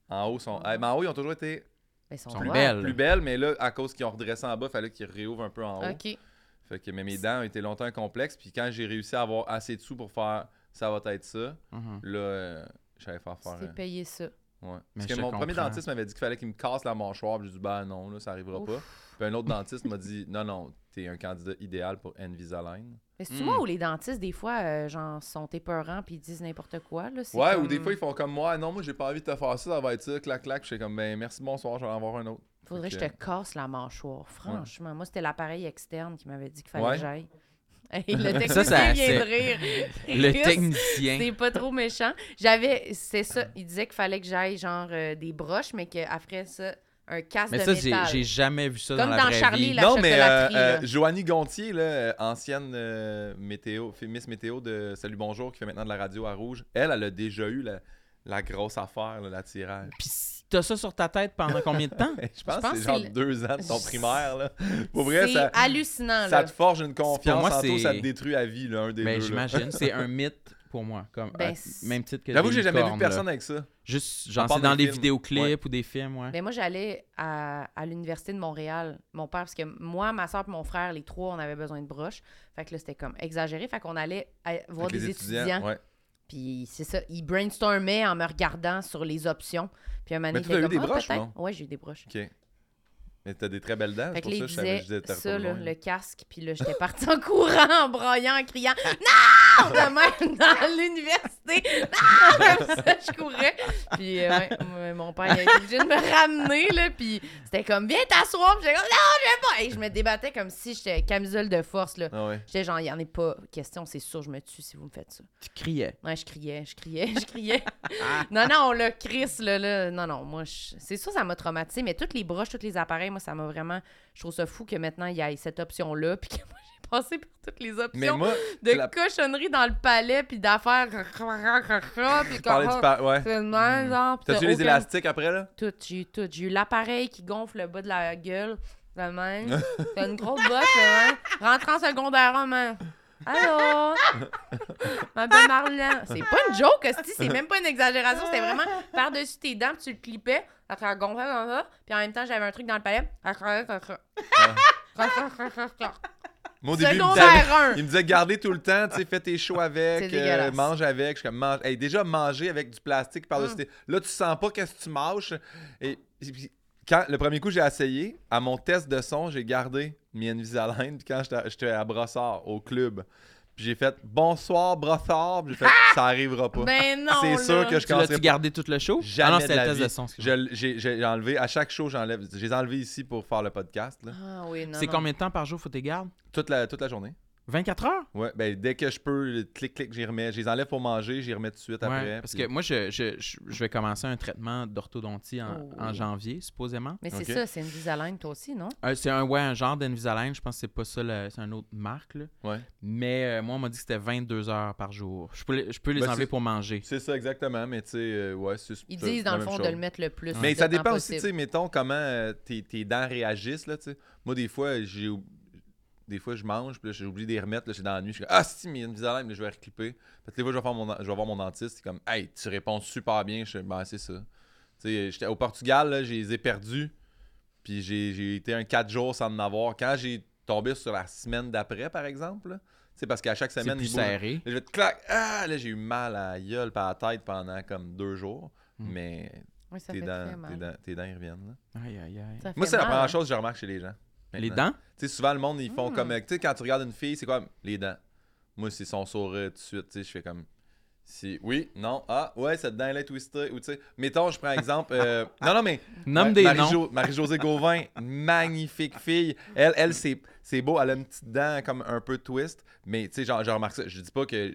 S4: En haut, ils sont. eh, mais en haut, ils ont toujours été
S2: ils sont
S1: Sont
S2: droits.
S1: belles.
S4: plus belles, mais là, à cause qu'ils ont redressé en bas, il fallait qu'ils réouvrent un peu en haut.
S2: OK.
S4: Fait que mais mes dents ont été longtemps complexes. Puis quand j'ai réussi à avoir assez de sous pour faire ça va être ça,
S1: Mhm.
S4: là, euh, j'allais faire faire. Euh,
S2: payé ça.
S4: Ouais.
S1: Mais
S4: Parce que mon premier dentiste m'avait dit qu'il fallait qu'il me casse la mâchoire. Puis j'ai dit, ben non, là, ça arrivera
S2: Ouf.
S4: pas. Puis un autre dentiste m'a dit, non, non, t'es un candidat idéal pour Invisalign.
S2: Mais c'est-tu
S1: Hmm.
S2: moi ou les dentistes, des fois, euh, genre, sont épeurants puis ils disent n'importe quoi, là? c'est
S4: Ouais,
S2: comme-
S4: ou des fois, ils font comme moi, non, moi, j'ai pas envie de te faire ça, ça va être ça, clac, clac. Puis je suis comme, ben merci, bonsoir, je vais en avoir un autre.
S2: Faudrait que je te casse la mâchoire. Franchement, moi, c'était l'appareil externe qui m'avait dit qu'il fallait
S4: Ouais.
S2: que j'aille. Hey, le technicien
S1: Ça, ça,
S2: vient
S1: c'est-
S2: de rire.
S1: Le
S2: Chris,
S1: technicien.
S2: C'est pas trop méchant. J'avais, c'est ça, il disait qu'il fallait que j'aille genre euh, des broches, mais qu'après ça, un casque
S1: Mais
S2: de
S1: ça, j'ai
S2: métal.
S1: j'ai jamais vu ça
S2: Comme
S1: dans la
S2: dans
S1: vraie
S2: Charlie,
S1: vie.
S2: la
S4: non, mais euh, euh. Joanie Gontier, là, ancienne euh, météo, Miss Météo de Salut Bonjour, qui fait maintenant de la radio à Rouge, elle, elle a déjà eu la, la grosse affaire, là, la tirage.
S1: Puis t'as ça sur ta tête pendant combien de temps?
S4: Je pense,
S2: pense
S4: que c'est genre
S2: le-
S4: deux ans de ton primaire. Là. Pour vrai,
S2: C'est
S4: ça,
S2: hallucinant,
S4: ça
S2: là.
S4: te forge une confiance.
S1: moi,
S4: tantôt, ça te détruit la vie, là, un des
S1: Ben,
S4: deux.
S1: j'imagine. C'est un mythe pour moi. Comme,
S2: Ben,
S1: à-
S2: c'est-
S1: même titre que
S4: J'avoue que j'ai jamais vu personne
S1: là.
S4: avec ça.
S1: Juste,
S4: À
S1: genre, c'est
S4: dans les
S1: vidéoclips
S4: Ouais.
S1: ou des films, ouais.
S2: Mais moi, j'allais à, à l'Université de Montréal, mon père, parce que moi, ma soeur et mon frère, les trois, on avait besoin de broches. Fait que là, c'était comme exagéré. Fait qu'on allait à- voir
S4: Avec
S2: des étudiants.
S4: ouais.
S2: Puis c'est ça, ils brainstormaient en me regardant sur les options. Puis un moment
S4: Mais
S2: donné, il
S4: t'as
S2: était
S4: eu des
S2: ah,
S4: broches, non?
S2: Ouais, j'ai eu des broches.
S4: OK. Mais t'as des très belles dents.
S2: Fait que là,
S4: ça
S2: disait ça, là, le casque, puis là, j'étais partie en courant, en broyant, en criant « Non! » De même dans l'université. Non! Comme ça, je courais. Puis euh, ouais, mon père, il a été obligé de me ramener, là, puis c'était comme « Viens t'asseoir! » Puis j'étais comme « Non, je vais pas! » Et je me débattais comme si j'étais camisole de force, là.
S4: Ah ouais.
S2: J'étais genre « Il y en a pas question, c'est sûr, je me tue si vous me faites ça. »
S1: Tu criais.
S2: Ouais, je criais, je criais, je criais. non, non, là, Chris, là, là, non, non, moi, je- c'est ça, ça m'a traumatisé, mais toutes les broches, tous les appareils, moi, ça m'a vraiment, je trouve ça fou que maintenant, il y ait cette option-là, puis que moi, passé par toutes les
S4: Mais
S2: options
S4: moi,
S2: de
S4: la-
S2: cochonneries dans le palais, puis d'affaires, puis
S4: parlais du par... Ouais.
S2: genre, puis
S4: T'as-tu
S2: t'as
S4: les
S2: aucun-
S4: élastiques après, là?
S2: Tout, j'ai eu tout. J'ai eu l'appareil qui gonfle le bas de la gueule, le même. T'as une grosse bosse, le même. Rentre en secondaire, un man. Allô? M'appelle Marlène. C'est pas une joke, c'est même pas une exagération. C'était vraiment par-dessus tes dents, tu le clippais. Ça te gonflait comme ça. Puis en même temps, j'avais un truc dans le palais.
S4: Moi, au début, il me disait,
S2: Secondaire 1.
S4: il me disait garder tout le temps, tu sais, fais tes shows avec, euh, mange avec. Je suis comme, mange... Hey, déjà, manger avec du plastique par-dessus
S2: Mm.
S4: Là, tu sens pas qu'est-ce que tu manges. Et puis, quand le premier coup, j'ai essayé, à mon test de son, j'ai gardé mi Invisalign. Puis quand j'étais à Brossard, au club, j'ai fait bonsoir, Brossard. Puis j'ai fait, ça arrivera pas.
S2: Ben non,
S4: C'est sûr que je
S1: Tu l'as-tu
S4: commencerai
S1: gardé tout le show?
S4: Jamais
S1: ah non,
S4: de
S1: c'était
S4: la
S1: le test
S4: vie.
S1: de son. excuse-moi.
S4: Je- J'ai j'ai enlevé, à chaque show, j'enlève. Je les ai enlevés ici pour faire le podcast, là.
S2: Ah oui, non.
S1: C'est
S2: non.
S1: combien de temps par jour faut tu les gardes?
S4: Toute la, toute la journée.
S1: 24 heures?
S4: Ouais, ben dès que je peux, le clic, clic, j'y remets. Je les enlève pour manger, j'y remets tout de suite
S1: Ouais,
S4: après.
S1: parce
S4: puis-
S1: que moi, je, je, je, je vais commencer un traitement d'orthodontie en,
S2: Oh.
S1: en janvier, supposément.
S2: Mais c'est ça, c'est une Invisalign, toi aussi, non?
S1: Euh, c'est un, ouais, un genre d'Invisalign. Je pense que c'est pas ça, le- c'est une autre marque. Là.
S4: Ouais.
S1: Mais euh, moi, on m'a dit que c'était 22 heures par jour. Je peux, les- je peux les
S4: Ben,
S1: enlever pour manger.
S4: C'est ça exactement, mais tu sais, euh, ouais, c'est
S2: Ils
S4: c'est
S2: disent, dans le fond, de le mettre le plus.
S4: Mais ça dépend aussi, tu sais, mettons comment tes, tes dents réagissent, là, tu sais. Moi, des fois, j'ai... Des fois, je mange, puis là, j'ai oublié de les remettre, là, c'est dans la nuit. Je suis comme, ah, si, mais il y a une mais je vais reclipper. Fait que des fois, je vais, faire mon, je vais voir mon dentiste, c'est comme, hey, tu réponds super bien. Je suis ben, c'est ça. Tu sais, j'étais au Portugal, là, je les ai perdus, puis j'ai j'ai été un 4 jours sans en avoir. Quand j'ai tombé sur la semaine d'après, par exemple, sais, parce qu'à chaque
S1: C'est
S4: semaine,
S1: plus
S4: ils bougent.
S1: serré.
S4: Là, je vais te clac. Ah, là, j'ai eu mal à la gueule, par la tête pendant comme deux jours.
S1: Mm.
S4: Mais
S2: Oui, ça
S4: tes
S2: fait
S4: dents,
S2: très
S4: tes, dents, tes dents, ils reviennent. là.
S1: Aïe, aïe, aïe.
S2: Ça
S4: Moi, c'est la première
S2: hein?
S4: chose que je remarque chez les gens.
S1: Les dents?
S4: Tu sais, souvent, le monde, ils font
S2: Mm.
S4: comme. Tu sais, quand tu regardes une fille, c'est quoi? Les dents. Moi, c'est son sourire tout de suite. Tu sais, je fais comme. Si, oui, non, ah, ouais, cette dent, elle est twistée. Ou tu sais, mettons, je prends exemple. euh, non, non, mais.
S1: Nomme
S4: Ouais,
S1: des noms.
S4: Marie-Josée Gauvin, magnifique fille. Elle, elle c'est, c'est beau. Elle a une petite dent comme un peu twist. Mais tu sais, genre, je remarque ça. Je dis pas que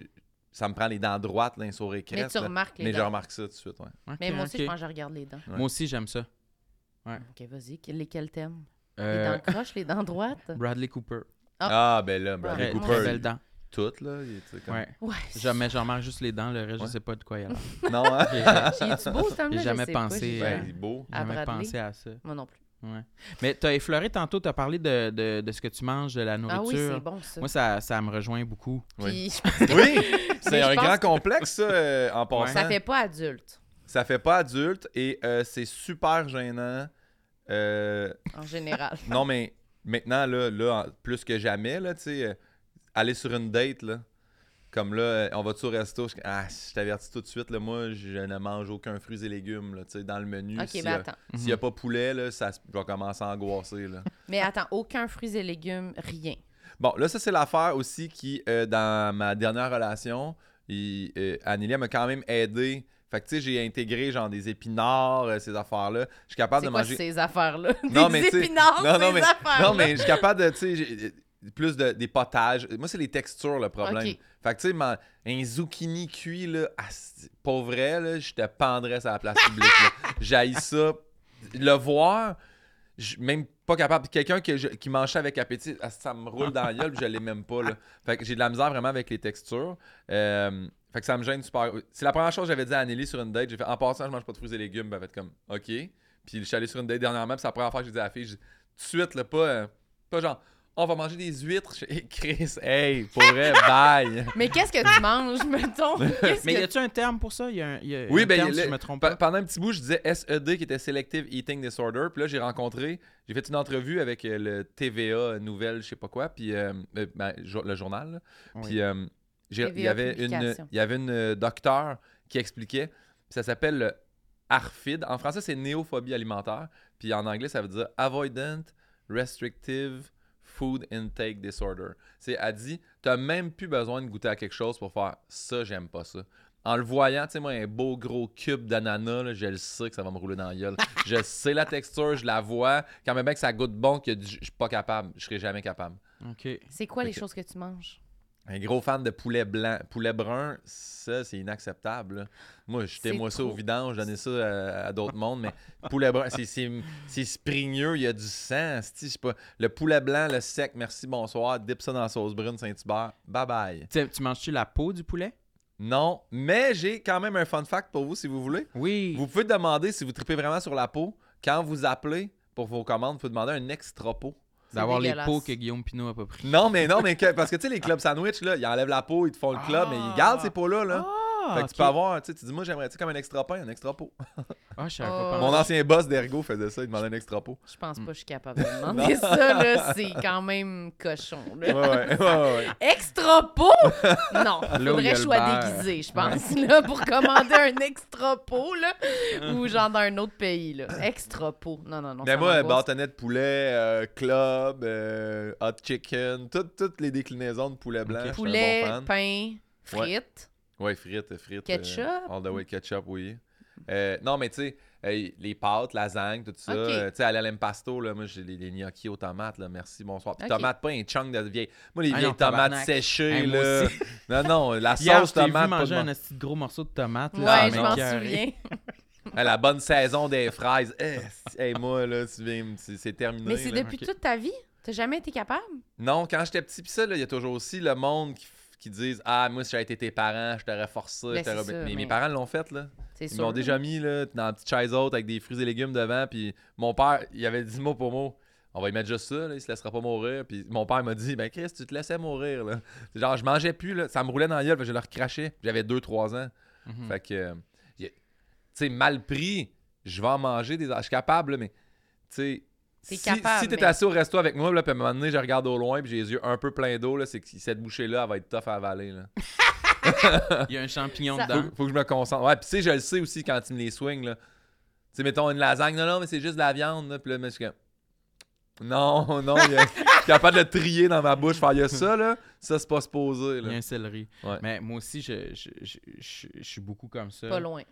S4: ça me prend les dents droites, là, un sourire
S2: Mais
S4: crête.
S2: tu
S4: là.
S2: remarques les
S4: Mais je
S2: dents.
S4: remarque ça tout de suite, ouais.
S2: Mais moi aussi,
S1: ok.
S2: je pense que je regarde les dents.
S4: Ouais.
S1: Moi aussi, j'aime ça.
S2: OK, vas-y. que- Lesquels t'aimes? Les
S1: Euh,
S2: dents croches, les dents droites?
S1: Bradley Cooper.
S2: Ah.
S4: Ah, ben là, Bradley
S2: Ouais,
S1: Très,
S4: Cooper,
S1: très
S4: il-
S1: belles dents.
S4: toutes, là. il est, tu sais, comme-
S1: Ouais.
S2: Ouais.
S1: Jamais, j'en remarque juste les dents, le reste,
S4: Ouais.
S1: je sais pas de quoi il a l'air.
S4: Non, hein?
S1: J'ai
S2: J'ai-tu beau, ce homme-là?
S1: J'ai
S2: Je
S1: jamais
S2: sais pas,
S1: pensé,
S2: j'ai
S1: euh,
S4: Ben,
S2: jamais-
S4: il est beau.
S2: À
S1: jamais
S2: Bradley?
S1: pensé à ça.
S2: Moi non plus.
S1: Ouais. Mais tu as effleuré tantôt, tu as parlé de, de, de ce que tu manges, de la
S2: Ah oui,
S1: nourriture.
S2: c'est bon, ça.
S1: Moi, ça, ça me rejoint beaucoup.
S4: Oui.
S2: Puis je pense que
S4: Oui, c'est un
S2: pense
S4: grand
S2: que-
S4: complexe, ça, euh, en passant.
S2: ça fait pas adulte,
S4: Ça fait pas adulte et euh, c'est super gênant. Euh,
S2: en général.
S4: non, mais maintenant, là, là, plus que jamais, là, tu sais, euh, aller sur une date, là, comme là, euh, on va-tu au resto? Je, ah, je t'avertis tout de suite, là, moi, je ne mange aucun fruits et légumes, là, tu sais, dans le menu.
S2: OK,
S4: S'il
S2: ben attends.
S4: N'y a pas poulet, là, ça, je vais commencer à angoisser, là.
S2: Mais attends, aucun fruits et légumes, rien.
S4: Bon, là, ça, c'est l'affaire aussi qui, euh, dans ma dernière relation, il, euh, Anneli, elle m'a quand même aidé. Fait que, tu sais, j'ai intégré, genre, des épinards, euh, ces affaires-là. Je suis capable de
S2: quoi
S4: manger...
S2: ces affaires-là?
S4: Non,
S2: Des
S4: mais tu sais-
S2: épinards,
S4: non, non,
S2: ces
S4: mais-
S2: affaires-là?
S4: Non, mais je suis capable de, tu sais, j'ai- plus de, des potages. Moi, c'est les textures, le problème.
S2: Ok.
S4: Fait que, tu sais, un zucchini cuit, là, asti, pour vrai, là, je te pendrais sur la place publique. J'haïs ça. Le voir, je même pas capable. Quelqu'un que je- qui mange ça avec appétit, asti, ça me roule dans la gueule, puis je l'ai même pas, là. Fait que j'ai de la misère vraiment avec les textures. Euh, fait que ça me gêne super. C'est la première chose que j'avais dit à Anneli sur une date. J'ai fait, en passant, je mange pas de fruits et légumes. Ben, elle a fait comme, OK. Puis je suis allé sur une date dernièrement, puis c'est la première fois que j'ai dit à la fille, tout de suite, là, pas, euh, pas genre, on va manger des huîtres. Je fais, Chris, hey, pour vrai, bye.
S2: Mais qu'est-ce que tu manges, mettons?
S1: Mais
S2: que-
S1: y a-tu un terme pour ça? Y a un, il y a
S4: Oui,
S1: un
S4: ben,
S1: terme,
S4: le-
S1: si je me trompe
S4: Pe-
S1: pas.
S4: Pendant un petit bout, je disais SED qui était Selective Eating Disorder. Puis là, j'ai rencontré, j'ai fait une entrevue avec euh, le TVA Nouvelle, je sais pas quoi, puis euh, euh, ben, le journal.
S1: Oui.
S4: Puis euh, il y avait une, il y avait une euh, docteur qui expliquait. Ça s'appelle le ARFID. En français, c'est néophobie alimentaire. Puis en anglais, ça veut dire Avoidant Restrictive Food Intake Disorder. C'est, elle dit, t'as même plus besoin de goûter à quelque chose pour faire ça, j'aime pas ça. En le voyant, tu sais, moi, un beau gros cube d'ananas, je le sais que ça va me rouler dans la gueule. je sais la texture, je la vois. Quand même bien que ça goûte bon, que je suis pas capable. Je serai jamais capable.
S1: OK.
S2: C'est quoi les choses que tu manges?
S4: Un gros fan de poulet blanc. Poulet brun, ça, c'est inacceptable. là. Moi, jetez-moi
S2: C'est
S4: ça au vidange, donnez ça à, à d'autres mondes, mais poulet brun, c'est- c'est c'est springneux, il y a du sang. esti, je sais pas. Le poulet blanc, le sec, merci, bonsoir, dip ça dans la sauce brune Saint-Hubert, bye bye.
S1: Tu, tu manges-tu la peau du poulet?
S4: Non, mais j'ai quand même un fun fact pour vous si vous voulez.
S1: Oui.
S4: Vous pouvez demander si vous tripez vraiment sur la peau. Quand vous appelez pour vos commandes, vous pouvez demander un extra pot.
S1: D'avoir les peaux que Guillaume Pinot a pas pris.
S4: Non, mais non, mais que- parce que tu sais, les clubs sandwich, là, ils enlèvent la peau, ils te font le club, mais ils gardent ces peaux-là. Là.
S1: Ah,
S4: fait que tu peux avoir, tu sais, tu dis, moi, j'aimerais, tu sais, comme un extra pain, un extra pot.
S1: Ah, je savais
S2: Oh.
S1: pas.
S4: Mon ancien boss d'Ergo faisait ça, il demandait un extra pot.
S2: Je pense pas
S1: Hmm.
S2: que je suis capable de demander ça, là. C'est quand même cochon, là.
S4: ouais, ouais, ouais.
S2: Extra pot? Non, faudrait
S1: beurre.
S2: déguisé, je pense, là, pour commander un extra pot, là. ou genre dans un autre pays, là. Extra pot. Non, non, non.
S4: Mais moi,
S2: m'angoisse.
S4: bâtonnet de poulet, euh, club, euh, hot chicken, toutes, toutes les déclinaisons de poulet blanc.
S2: Poulet,
S4: bon
S2: pain, frites.
S4: Ouais, frites, frites.
S2: Ketchup?
S4: euh, all the way ketchup, oui. Euh, non, mais tu sais, euh, les pâtes, lasagne, tout ça. Euh, tu sais, à l'impasto, là, moi, j'ai les, les gnocchis aux tomates, là, merci, bonsoir. Puis tomates, pas un chunk de vieille. Moi, les
S1: Ah
S4: vieilles
S1: non,
S4: tomates
S1: tabarnak.
S4: séchées, là. Non, non, la
S1: Hier,
S4: sauce
S1: je
S4: tomate. pas
S1: manger
S4: de
S1: un petit gros morceau de tomate.
S2: Ouais,
S1: là,
S2: je
S1: ça
S2: m'en souviens.
S4: Ah, la bonne saison des fraises. Eh, hey, moi, là, tu viens, c'est c'est terminé.
S2: Mais c'est
S4: là.
S2: depuis toute ta vie? T'as jamais été capable?
S4: Non, quand j'étais petit, pis ça, là, il y a toujours aussi le monde qui, qui disent Ah, moi, si j'avais été tes parents, je t'aurais forcé.
S2: Ben,
S4: t'aurais-
S2: ça,
S4: mais, mes parents l'ont fait, là. Ils
S2: sûr.
S4: m'ont déjà mis là, dans la petite chaise haute avec des fruits et légumes devant. Puis mon père, il avait dit mot pour mot On va y mettre juste ça, là, il se laissera pas mourir. Puis mon père m'a dit Ben Chris, tu te laissais mourir. Là. C'est Genre, je mangeais plus, là, ça me roulait dans la gueule, fait que je leur crachais. J'avais 2-3 ans.
S1: Mhm.
S4: Fait que, euh, tu sais, mal pris, je vais en manger des. Je suis capable, là, mais tu sais.
S2: T'es
S4: Si,
S2: capable,
S4: si t'es
S2: mais-
S4: assis au resto avec moi, là, puis à un moment donné, je regarde au loin, puis j'ai les yeux un peu pleins d'eau, là, c'est que cette bouchée-là, elle va être tough à avaler. Là.
S1: Il y a un champignon
S2: Ça-
S1: dedans.
S4: Faut, faut que je me concentre. Ouais, puis tu sais, je le sais aussi quand tu me les swings, là. Tu sais, mettons une lasagne, non, non, mais c'est juste de la viande, là. Puis là, mais je suis comme. Non, non, il y a- je suis capable de le trier dans ma bouche. Faire, il y a ça, là. Ça, c'est pas supposé,
S1: Il y a
S4: là.
S1: un céleri.
S4: Ouais.
S1: Mais moi aussi, je, je, je, je- je suis beaucoup comme ça.
S2: Pas loin.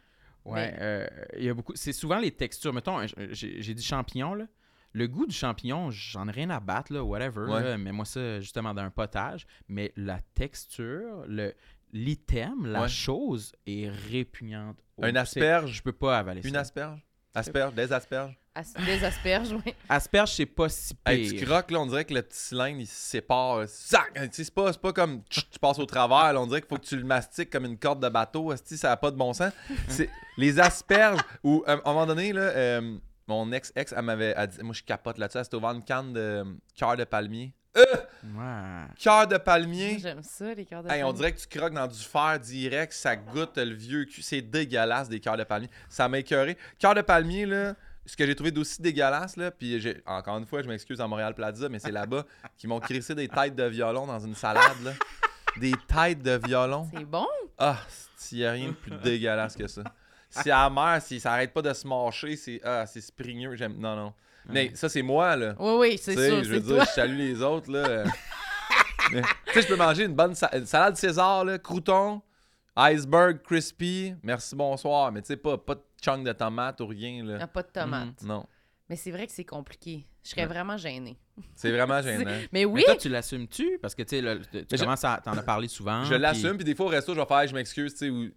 S1: Ouais,
S2: Mais-
S1: euh, il y a beaucoup. C'est souvent les textures. Mettons, j'ai j'ai dit champignon, là. Le goût du champignon, j'en ai rien à battre, là, whatever.
S4: Ouais.
S1: là. mais moi, ça, justement, dans un potage. Mais la texture, le l'item, la
S4: Ouais.
S1: chose est répugnante. au-
S4: Un
S1: c'est-
S4: asperge?
S1: Je peux pas avaler
S4: Une
S1: ça.
S4: asperge? Asperge, des asperges?
S2: As- Des asperges, oui.
S1: Asperge, c'est pas si pire.
S4: Hey, tu croques, là, on dirait que le petit cylindre, il se sépare. Sac! Sais, C'est pas, c'est pas comme tch, tu passes au travers. là, on dirait qu'il faut que tu le mastiques comme une corde de bateau. Ça n'a pas de bon sens. C'est les asperges, ou à un moment donné, là, euh, mon ex-ex, elle m'avait elle dit, Moi, je capote là-dessus. Elle s'était ouvert une canne de euh, cœur de palmier.
S1: Ouais.
S4: Cœur de palmier.
S2: J'aime ça, les cœurs de
S4: Hey, on dirait que tu croques dans du fer direct, ça goûte le vieux cul. C'est dégueulasse des cœurs de palmier. Ça m'a écœuré. Cœur de palmier, là, ce que j'ai trouvé d'aussi dégueulasse, là, puis j'ai- encore une fois, je m'excuse à Montréal Plaza, mais c'est là-bas qu'ils m'ont crissé des têtes de violon dans une salade, là. Des têtes de violon.
S2: C'est bon?
S4: Ah, il n'y a rien de plus dégueulasse que ça. C'est amer, si ça arrête pas de se mâcher, c'est ah, c'est. J'aime. Non, non. Mais ça, c'est moi, là.
S2: Oui, oui, c'est sûr,
S4: je veux dire,
S2: toi.
S4: je salue les autres, là. tu sais, je peux manger une bonne sa- une salade César, là, crouton, Iceberg crispy, merci, bonsoir. Mais tu sais, pas, pas de chunk de tomate ou rien.
S2: Il n'y a
S4: Là.
S2: pas de tomates.
S4: Non.
S2: Mais c'est vrai que c'est compliqué. Je serais
S4: Ouais.
S2: vraiment gênée.
S4: C'est vraiment gênant.
S2: Mais oui,
S1: Mais toi, tu l'assumes-tu? Parce que tu sais, là, tu
S4: Mais je-
S1: commences à t'en as parlé souvent.
S4: Je
S1: puis-
S4: l'assume, puis des fois au resto, je vais faire, je m'excuse, tu sais, ou-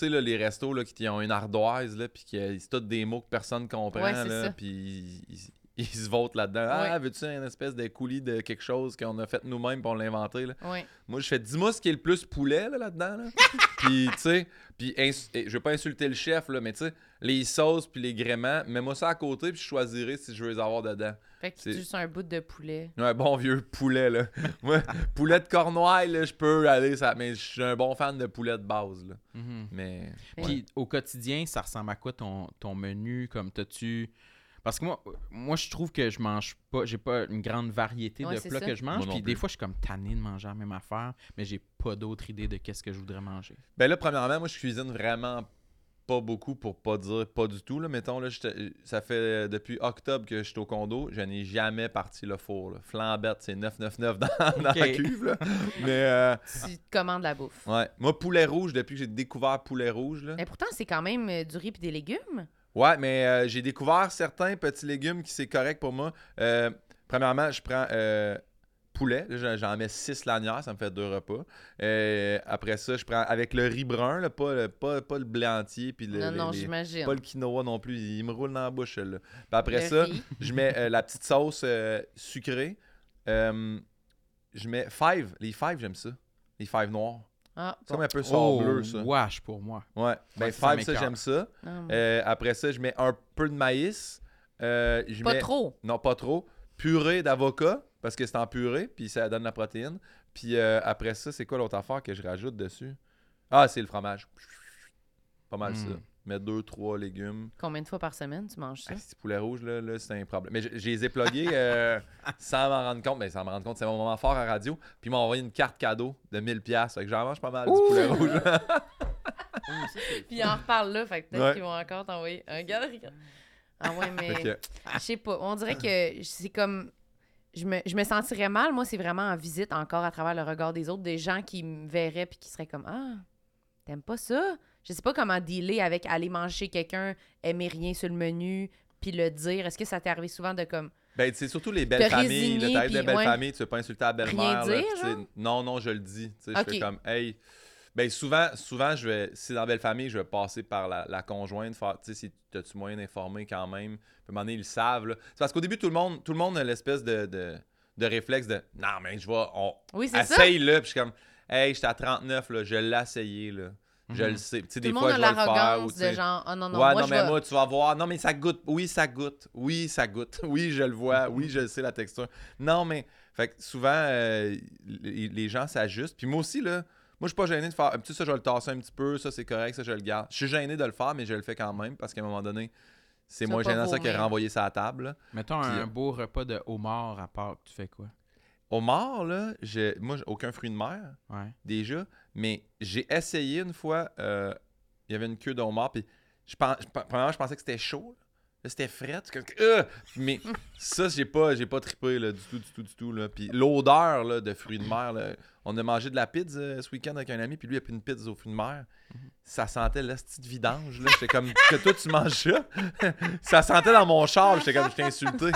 S4: sais, là, les restos là, qui ont une ardoise, là, puis qui c'est tous des mots que personne comprend,
S2: Ouais,
S4: là, puis ils, ils- se votent là-dedans. Ah, veux-tu une espèce de coulis de quelque chose qu'on a fait nous-mêmes, l'a inventé, là?
S2: oui.
S4: Moi, je fais, dis-moi ce qui est le plus poulet, là, là-dedans, là. puis, tu sais, puis ins- eh, je vais pas insulter le chef, là, mais tu sais, les sauces puis les gréments, mets-moi ça à côté, puis je choisirai si je veux les avoir dedans.
S2: Fait que
S4: C'est-
S2: juste un bout de poulet.
S4: Un bon vieux poulet, là. Moi, poulet de Cornouailles, là, je peux aller, ça... mais je suis un bon fan de poulet de base, là.
S1: Mhm.
S4: Mais.
S1: Puis au quotidien, ça ressemble à quoi ton, ton menu? Comme t'as-tu. Parce que moi, moi, je trouve que je mange pas, j'ai pas une grande variété
S2: Ouais,
S1: de plats
S2: ça.
S1: que je mange. Puis des fois, je suis comme tanné de manger la même affaire, mais j'ai pas d'autre idée de qu'est-ce que je voudrais manger.
S4: Ben là, premièrement, moi, je cuisine vraiment pas beaucoup pour pas dire pas du tout. Là. Mettons, là, ça fait euh, depuis octobre que je suis au condo. Je n'ai jamais parti le four. Là. Flambette, c'est 999 dans, dans la cuve. Là. Mais euh,
S2: Tu te commandes la bouffe.
S4: ouais. Moi, poulet rouge, depuis que j'ai découvert poulet rouge. Là.
S2: Mais pourtant, c'est quand même euh, du riz et des légumes.
S4: Ouais, mais euh, j'ai découvert certains petits légumes qui c'est correct pour moi. Euh, premièrement, je prends euh, poulet. J'en- mets 6 lanières, ça me fait deux repas. Après ça, je prends avec le riz brun, là, pas, le- pas, pas le blé entier. Puis le,
S2: non,
S4: les-
S2: non, j'imagine.
S4: pas le quinoa non plus. Il me roule dans la bouche, là. Puis après
S2: Le
S4: ça,
S2: riz.
S4: je mets la petite sauce sucrée. Je mets five. Les five, j'aime ça. Les five noirs.
S2: Ah,
S4: C'est comme un peu sort
S1: oh,
S4: bleu, ça.
S1: wesh pour moi.
S4: Ouais. Ben, five, ça, j'aime ça. Euh, après ça, je mets un peu de maïs. Euh, je
S2: pas
S4: mets-
S2: trop.
S4: Non, pas trop. Purée d'avocat, parce que c'est en purée, puis ça donne la protéine. Puis euh, après ça, c'est quoi l'autre affaire que je rajoute dessus? Ah, c'est le fromage. Pas mal
S1: Mm.
S4: ça. Mets deux, trois légumes.
S2: Combien de fois par semaine tu manges ça?
S4: Ah, ces poulets rouges, là, là c'est un problème. Mais je, je les ai plugués euh, sans m'en rendre compte. Mais sans m'en rendre compte, c'est mon moment fort à radio. Puis ils m'ont envoyé une carte cadeau de 1000$. pièces Fait que j'en mange pas mal du poulet rouge.
S2: Puis on reparle là, fait que peut-être
S4: Ouais.
S2: qu'ils vont encore t'envoyer. Un regarde. Ah ouais, mais je sais pas. On dirait que c'est comme. Je me, je me sentirais mal, moi, c'est vraiment en visite encore à travers le regard des autres, des gens qui me verraient puis qui seraient comme Ah, t'aimes pas ça? Je sais pas comment dealer avec aller manger quelqu'un, aimer rien sur le menu, puis le dire. Est-ce que ça t'est arrivé souvent de comme.
S4: ben, c'est surtout les belles familles.
S2: résigner,
S4: Là,
S2: puis
S4: belles
S2: ouais.
S4: familles, tu veux pas insulter la belle-mère. Non, non, je le dis. Tu sais, Je fais comme, hey. Ben, souvent, souvent je vais, si c'est dans belle famille, je vais passer par la, la conjointe, faire, tu sais, si t'as-tu moyen d'informer quand même? Puis à un moment donné, ils le savent. là. C'est parce qu'au début, tout le monde, tout le monde a l'espèce de, de, de réflexe de, non, mais je vais, on,
S2: Oui, c'est ça.
S4: essaye là. Puis je suis comme, hey, j'étais à 39, là, je l'ai essayé, là. Je
S1: Mhm.
S4: le sais. Tu sais,
S2: Tout
S4: des
S2: le
S4: fois,
S2: monde
S4: je
S2: a
S4: vais le faire. ou,
S2: de genre, oh non, non,
S4: ouais,
S2: moi,
S4: non,
S2: je
S4: mais
S2: vais-
S4: moi, tu vas voir. Non, mais ça goûte. Oui, ça goûte. Oui, ça goûte. Oui, je le vois. Oui, je sais la texture. Non, mais. Fait que souvent, euh, les, les gens s'ajustent. Puis moi aussi, là, moi, je suis pas gêné de faire. Tu sais, ça, je vais le tasser un petit peu. Ça, c'est correct. Ça, je le garde. Je suis gêné de le faire, mais je le fais quand même parce qu'à un moment donné, c'est moins gênant ça que renvoyer ça à la table. là.
S1: Mettons
S4: Puis,
S1: un
S4: euh,
S1: beau repas de homard à part, tu fais quoi?
S4: Mort, là, j'ai- moi, j'ai aucun fruit de mer.
S1: Ouais.
S4: déjà, mais j'ai essayé une fois, euh, il y avait une queue de homard, puis je premièrement, je pensais que c'était chaud. Là, c'était frais. comme- Euh! mais ça, j'ai pas, j'ai pas trippé là, du tout, du tout, du tout. Là. Puis l'odeur là, de fruits de mer, là, on a mangé de la pizza euh, ce week-end avec un ami, puis lui, il a pris une pizza aux fruits de mer. Ça sentait la petite vidange. là. J'étais comme, que toi, tu manges ça? ça sentait dans mon char. J'étais comme, je t'ai insulté.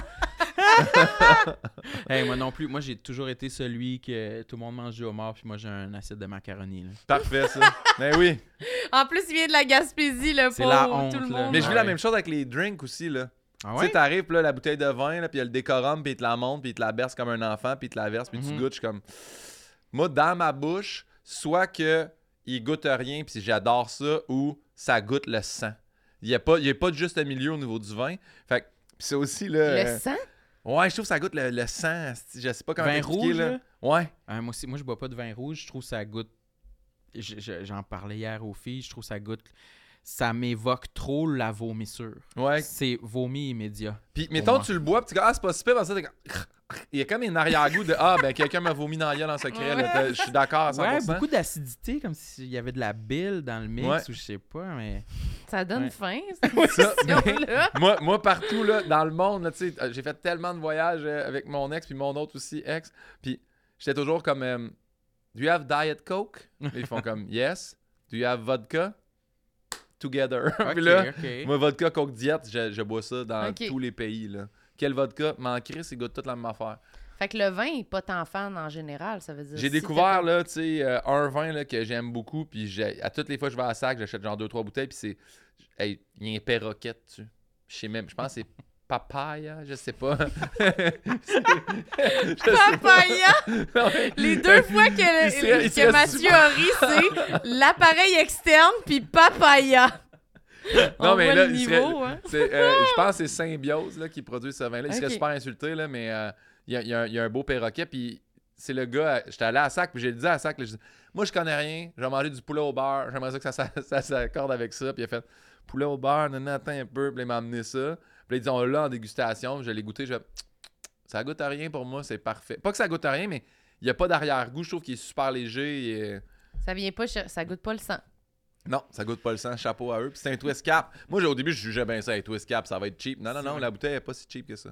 S1: Hey, moi non plus. Moi, j'ai toujours été celui que tout le monde mange du homard, puis moi, j'ai un assiette de macaroni. là.
S4: Parfait, ça. Mais oui.
S2: En plus, il vient de la Gaspésie, le
S1: C'est
S2: pauvre.
S1: la honte,
S2: tout le
S1: là.
S2: monde.
S4: Mais je vis
S1: Ouais.
S4: la même chose avec les drinks aussi, là.
S1: Ah
S4: Tu
S1: ouais?
S4: sais, t'arrives, là, la bouteille de vin, là, puis il y a le décorum, puis il te la monte, puis il te la berce comme un enfant, puis il te la verse, puis tu
S1: Mhm.
S4: goûtes. Comme. Moi, dans ma bouche, soit que il goûte rien, puis j'adore ça, ou ça goûte le sang. Il n'y a, pas- il y a pas de juste milieu au niveau du vin. Fait que puis c'est aussi le.
S2: Le sang?
S4: Ouais, je trouve que ça goûte le, le sang. Je sais pas comment
S1: Vin rouge,
S4: là.
S1: là?
S4: Ouais.
S1: Euh, moi aussi, moi je bois pas de vin rouge. Je trouve que ça goûte. je- je- J'en parlais hier aux filles. Je trouve que ça goûte. Ça m'évoque trop la vomissure.
S4: Ouais.
S1: C'est vomi immédiat.
S4: Puis, mettons,
S1: moi.
S4: tu le bois, puis tu dis, ah, c'est pas super, parce que il y a comme un arrière-goût de, ah, ben, quelqu'un m'a vomi dans la gueule en secret. Je suis d'accord à 100%.
S1: Ouais, beaucoup d'acidité, comme s'il y avait de la bile dans le mix
S4: Ouais.
S1: ou je sais pas, mais.
S2: Ça donne
S1: Ouais.
S2: faim,
S4: Ça,
S2: cette discussion-là.
S4: moi, moi, partout là, dans le monde, là, tu sais, euh, j'ai fait tellement de voyages euh, avec mon ex, puis mon autre aussi ex. Puis j'étais toujours comme, euh, Do you have Diet Coke? Ils font comme, Yes. Do you have vodka? Together. Puis là, moi, vodka, coke diète, je, je bois ça dans tous les pays. Là. Quel vodka? M'en crisse, c'est goûte toute la même affaire.
S2: Fait que le vin est pas tant fan en général, ça veut dire.
S4: J'ai
S2: si
S4: découvert, là, tu sais, euh, un vin là, que j'aime beaucoup, puis j'ai- à toutes les fois que je vais à la sac, j'achète genre deux, trois bouteilles, puis c'est. Hey, il y a un perroquet dessus. Je sais même, je pense que c'est papaya, je sais pas. Je sais pas.
S2: Papaya! Les deux fois que,
S4: Il serait- il
S2: que Mathieu a ri, c'est l'appareil externe puis papaya.
S4: Non,
S2: On
S4: mais là, serait-
S2: niveau, hein.
S4: c'est, euh, je pense que c'est Symbiose là, qui produit ce vin-là. Il serait super insulté, là, mais euh, il y, a, il y a un- il y a un beau perroquet. Puis c'est le gars, j'étais allé à sac, puis j'ai dit à sac, là, j'ai dit, moi je connais rien, je vais manger du poulet au beurre, j'aimerais ça que ça, ça, ça s'accorde avec ça. Puis il a fait poulet au beurre, non, attends un peu, puis il m'a amené ça. Puis là, ils dit, on l'a en dégustation, je l'ai goûté, je ça goûte à rien pour moi, c'est parfait. Pas que ça goûte à rien, mais il n'y a pas d'arrière-goût, je trouve qu'il est super léger. et-
S2: Ça vient pas, ça goûte pas le sang.
S4: Non, ça goûte pas le sang, chapeau à eux. Puis c'est un twist cap. Moi, j'ai- au début, je jugeais bien ça, un twist cap, ça va être cheap. Non, non, non, la bouteille est pas si cheap que ça.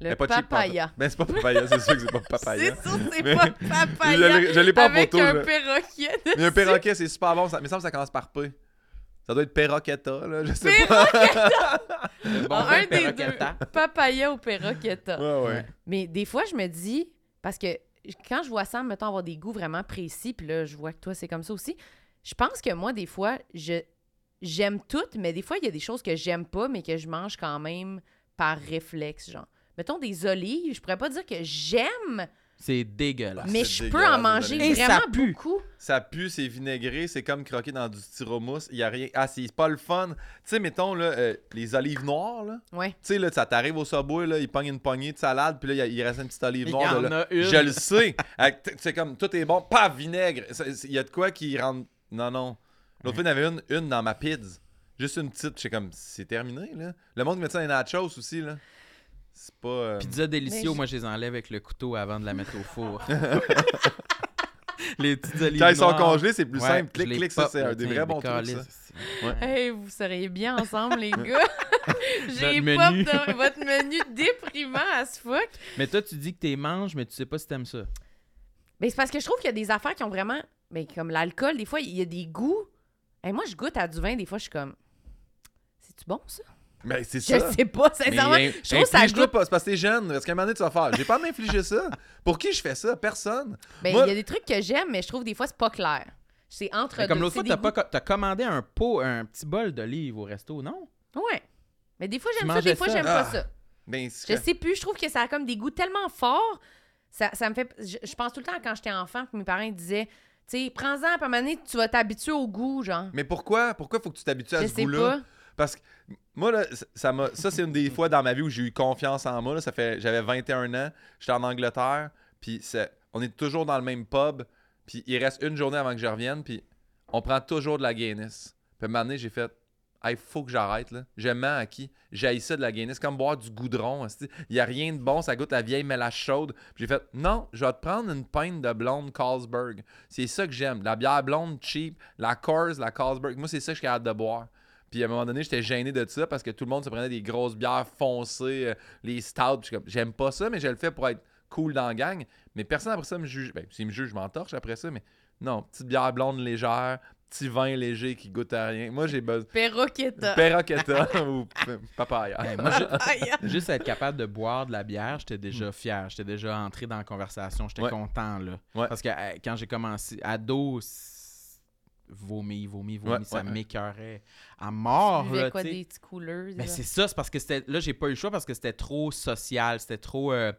S2: Le papaya.
S4: Ben, c'est pas papaya, c'est sûr que c'est pas papaya.
S2: C'est sûr, c'est
S4: Mais-
S2: pas
S4: Je
S2: papaya.
S4: l'ai- je l'ai pas en
S2: avec
S4: photo.
S2: un perroquet.
S4: Mais un perroquet, c'est super bon. Ça... Il me semble que ça commence par P. Ça doit être perroqueta, là, je sais pas.
S1: Bon
S2: Ah, un des deux. Papaya ou perroqueta.
S4: Ouais, ouais.
S2: Mais des fois, je me dis, parce que quand je vois Sam, mettons, avoir des goûts vraiment précis, puis là, je vois que toi, c'est comme ça aussi, je pense que moi, des fois, je j'aime tout, mais des fois, il y a des choses que j'aime pas, mais que je mange quand même par réflexe, genre. Mettons des olives, je pourrais pas dire que j'aime,
S1: C'est dégueulasse.
S2: mais je peux en manger
S1: ça
S2: vraiment
S1: pue.
S2: beaucoup.
S4: Ça pue, c'est vinaigré, c'est comme croquer dans du styromousse. Il y a rien. Ah, c'est pas le fun. Tu sais, mettons, là, euh, les olives noires, là.
S2: Ouais.
S4: Tu sais, là, ça t'arrive au subway, là, il pogne une poignée de salade, puis là, il reste une petite olive
S1: Il y
S4: noire.
S1: en
S4: là, là.
S1: a une.
S4: Je le sais. C'est comme, tout est bon, pas vinaigre. Il y a de quoi qui rentre. Non, non. L'autre fois, il y en avait une, une dans ma pizza. Juste une petite. Je sais comme, c'est terminé, là. Le monde met ça dans les nachos aussi, là. C'est pas. euh,
S1: Pizza délicieux, moi je les enlève avec le couteau avant de la mettre au four. les petites olives
S4: Quand ils sont congelés, c'est plus
S1: Ouais,
S4: simple. Clic, clic, ça, c'est un des vrais bons trucs.
S2: Hey, vous seriez bien ensemble, les gars. J'ai pas de- votre menu déprimant à ce fuck.
S1: Mais toi, tu dis que t'es manges, mais tu sais pas si t'aimes ça.
S2: Mais c'est parce que je trouve qu'il y a des affaires qui ont vraiment. Mais comme l'alcool, des fois, il y a des goûts. Et moi, je goûte à du vin, des fois, je suis comme. C'est-tu bon, ça?
S4: Mais c'est
S2: Je
S4: ça.
S2: sais pas, sincèrement.
S4: Mais
S2: je trouve que ça goûte.
S4: pas, c'est parce que t'es jeune. Parce qu'à un moment donné, tu vas faire. J'ai pas à m'infliger ça. Pour qui je fais ça? Personne.
S2: Ben, il
S4: Moi-
S2: y a des trucs que j'aime, mais je trouve des fois, c'est pas clair. C'est entre.
S1: Mais comme
S2: deux,
S1: l'autre fois,
S2: c'est
S1: t'as pas t'as commandé un pot, un petit bol d'olives au resto, non?
S2: Ouais. Mais des fois,
S1: Tu
S2: j'aime ça, des fois,
S1: ça?
S2: j'aime
S4: Ah.
S2: pas ça.
S4: Ben,
S2: Je
S4: c'est-
S2: sais plus, je trouve que ça a comme des goûts tellement forts. Ça, ça me fait. Je, je pense tout le temps quand j'étais enfant que mes parents ils disaient, tu sais, prends-en, à un moment donné, tu vas t'habituer au goût, genre.
S4: Mais pourquoi? Pourquoi faut que tu t'habitues à
S2: Je
S4: ce
S2: sais
S4: goût-là? Parce que moi, là, ça- ça c'est une des fois dans ma vie où j'ai eu confiance en moi. là. Ça fait. J'avais 21 ans. J'étais en Angleterre. Puis on est toujours dans le même pub. Puis il reste une journée avant que je revienne. Puis on prend toujours de la Guinness. Puis à un moment j'ai fait. Il faut que j'arrête, là. Mens à qui? J'ai ça de la Guinness. comme boire du goudron. Il n'y a rien de bon. Ça goûte la vieille mélasse chaude. Puis j'ai fait, non, je vais te prendre une pinte de blonde Carlsberg. C'est ça que j'aime. La bière blonde cheap, la Coors, la Carlsberg. Moi, c'est ça que suis capable de boire. Puis à un moment donné, j'étais gêné de ça parce que tout le monde se prenait des grosses bières foncées, euh, les stouts. J'aime pas ça, mais je le fais pour être cool dans la gang. Mais personne après ça me juge. Ben, s'il me juge, je m'entorche après ça, mais non, petite bière blonde légère, petit vin léger qui goûte à rien. Moi, j'ai besoin.
S2: Perroqueta.
S4: Perroqueta ou papaya.
S1: Hey, moi, je- juste être capable de boire de la bière, j'étais déjà fier. J'étais déjà entré dans la conversation. J'étais
S4: Ouais.
S1: content, là.
S4: Ouais.
S1: Parce que euh, quand j'ai commencé, ado, vomi, vomi, vomi,
S4: Ouais,
S1: ça
S4: ouais.
S1: m'écœurait à mort,
S2: Tu
S1: là,
S2: quoi, des petits couleurs?
S1: Ben, c'est ça, c'est parce que c'était. Là, j'ai pas eu le choix parce que c'était trop social, c'était trop. euh,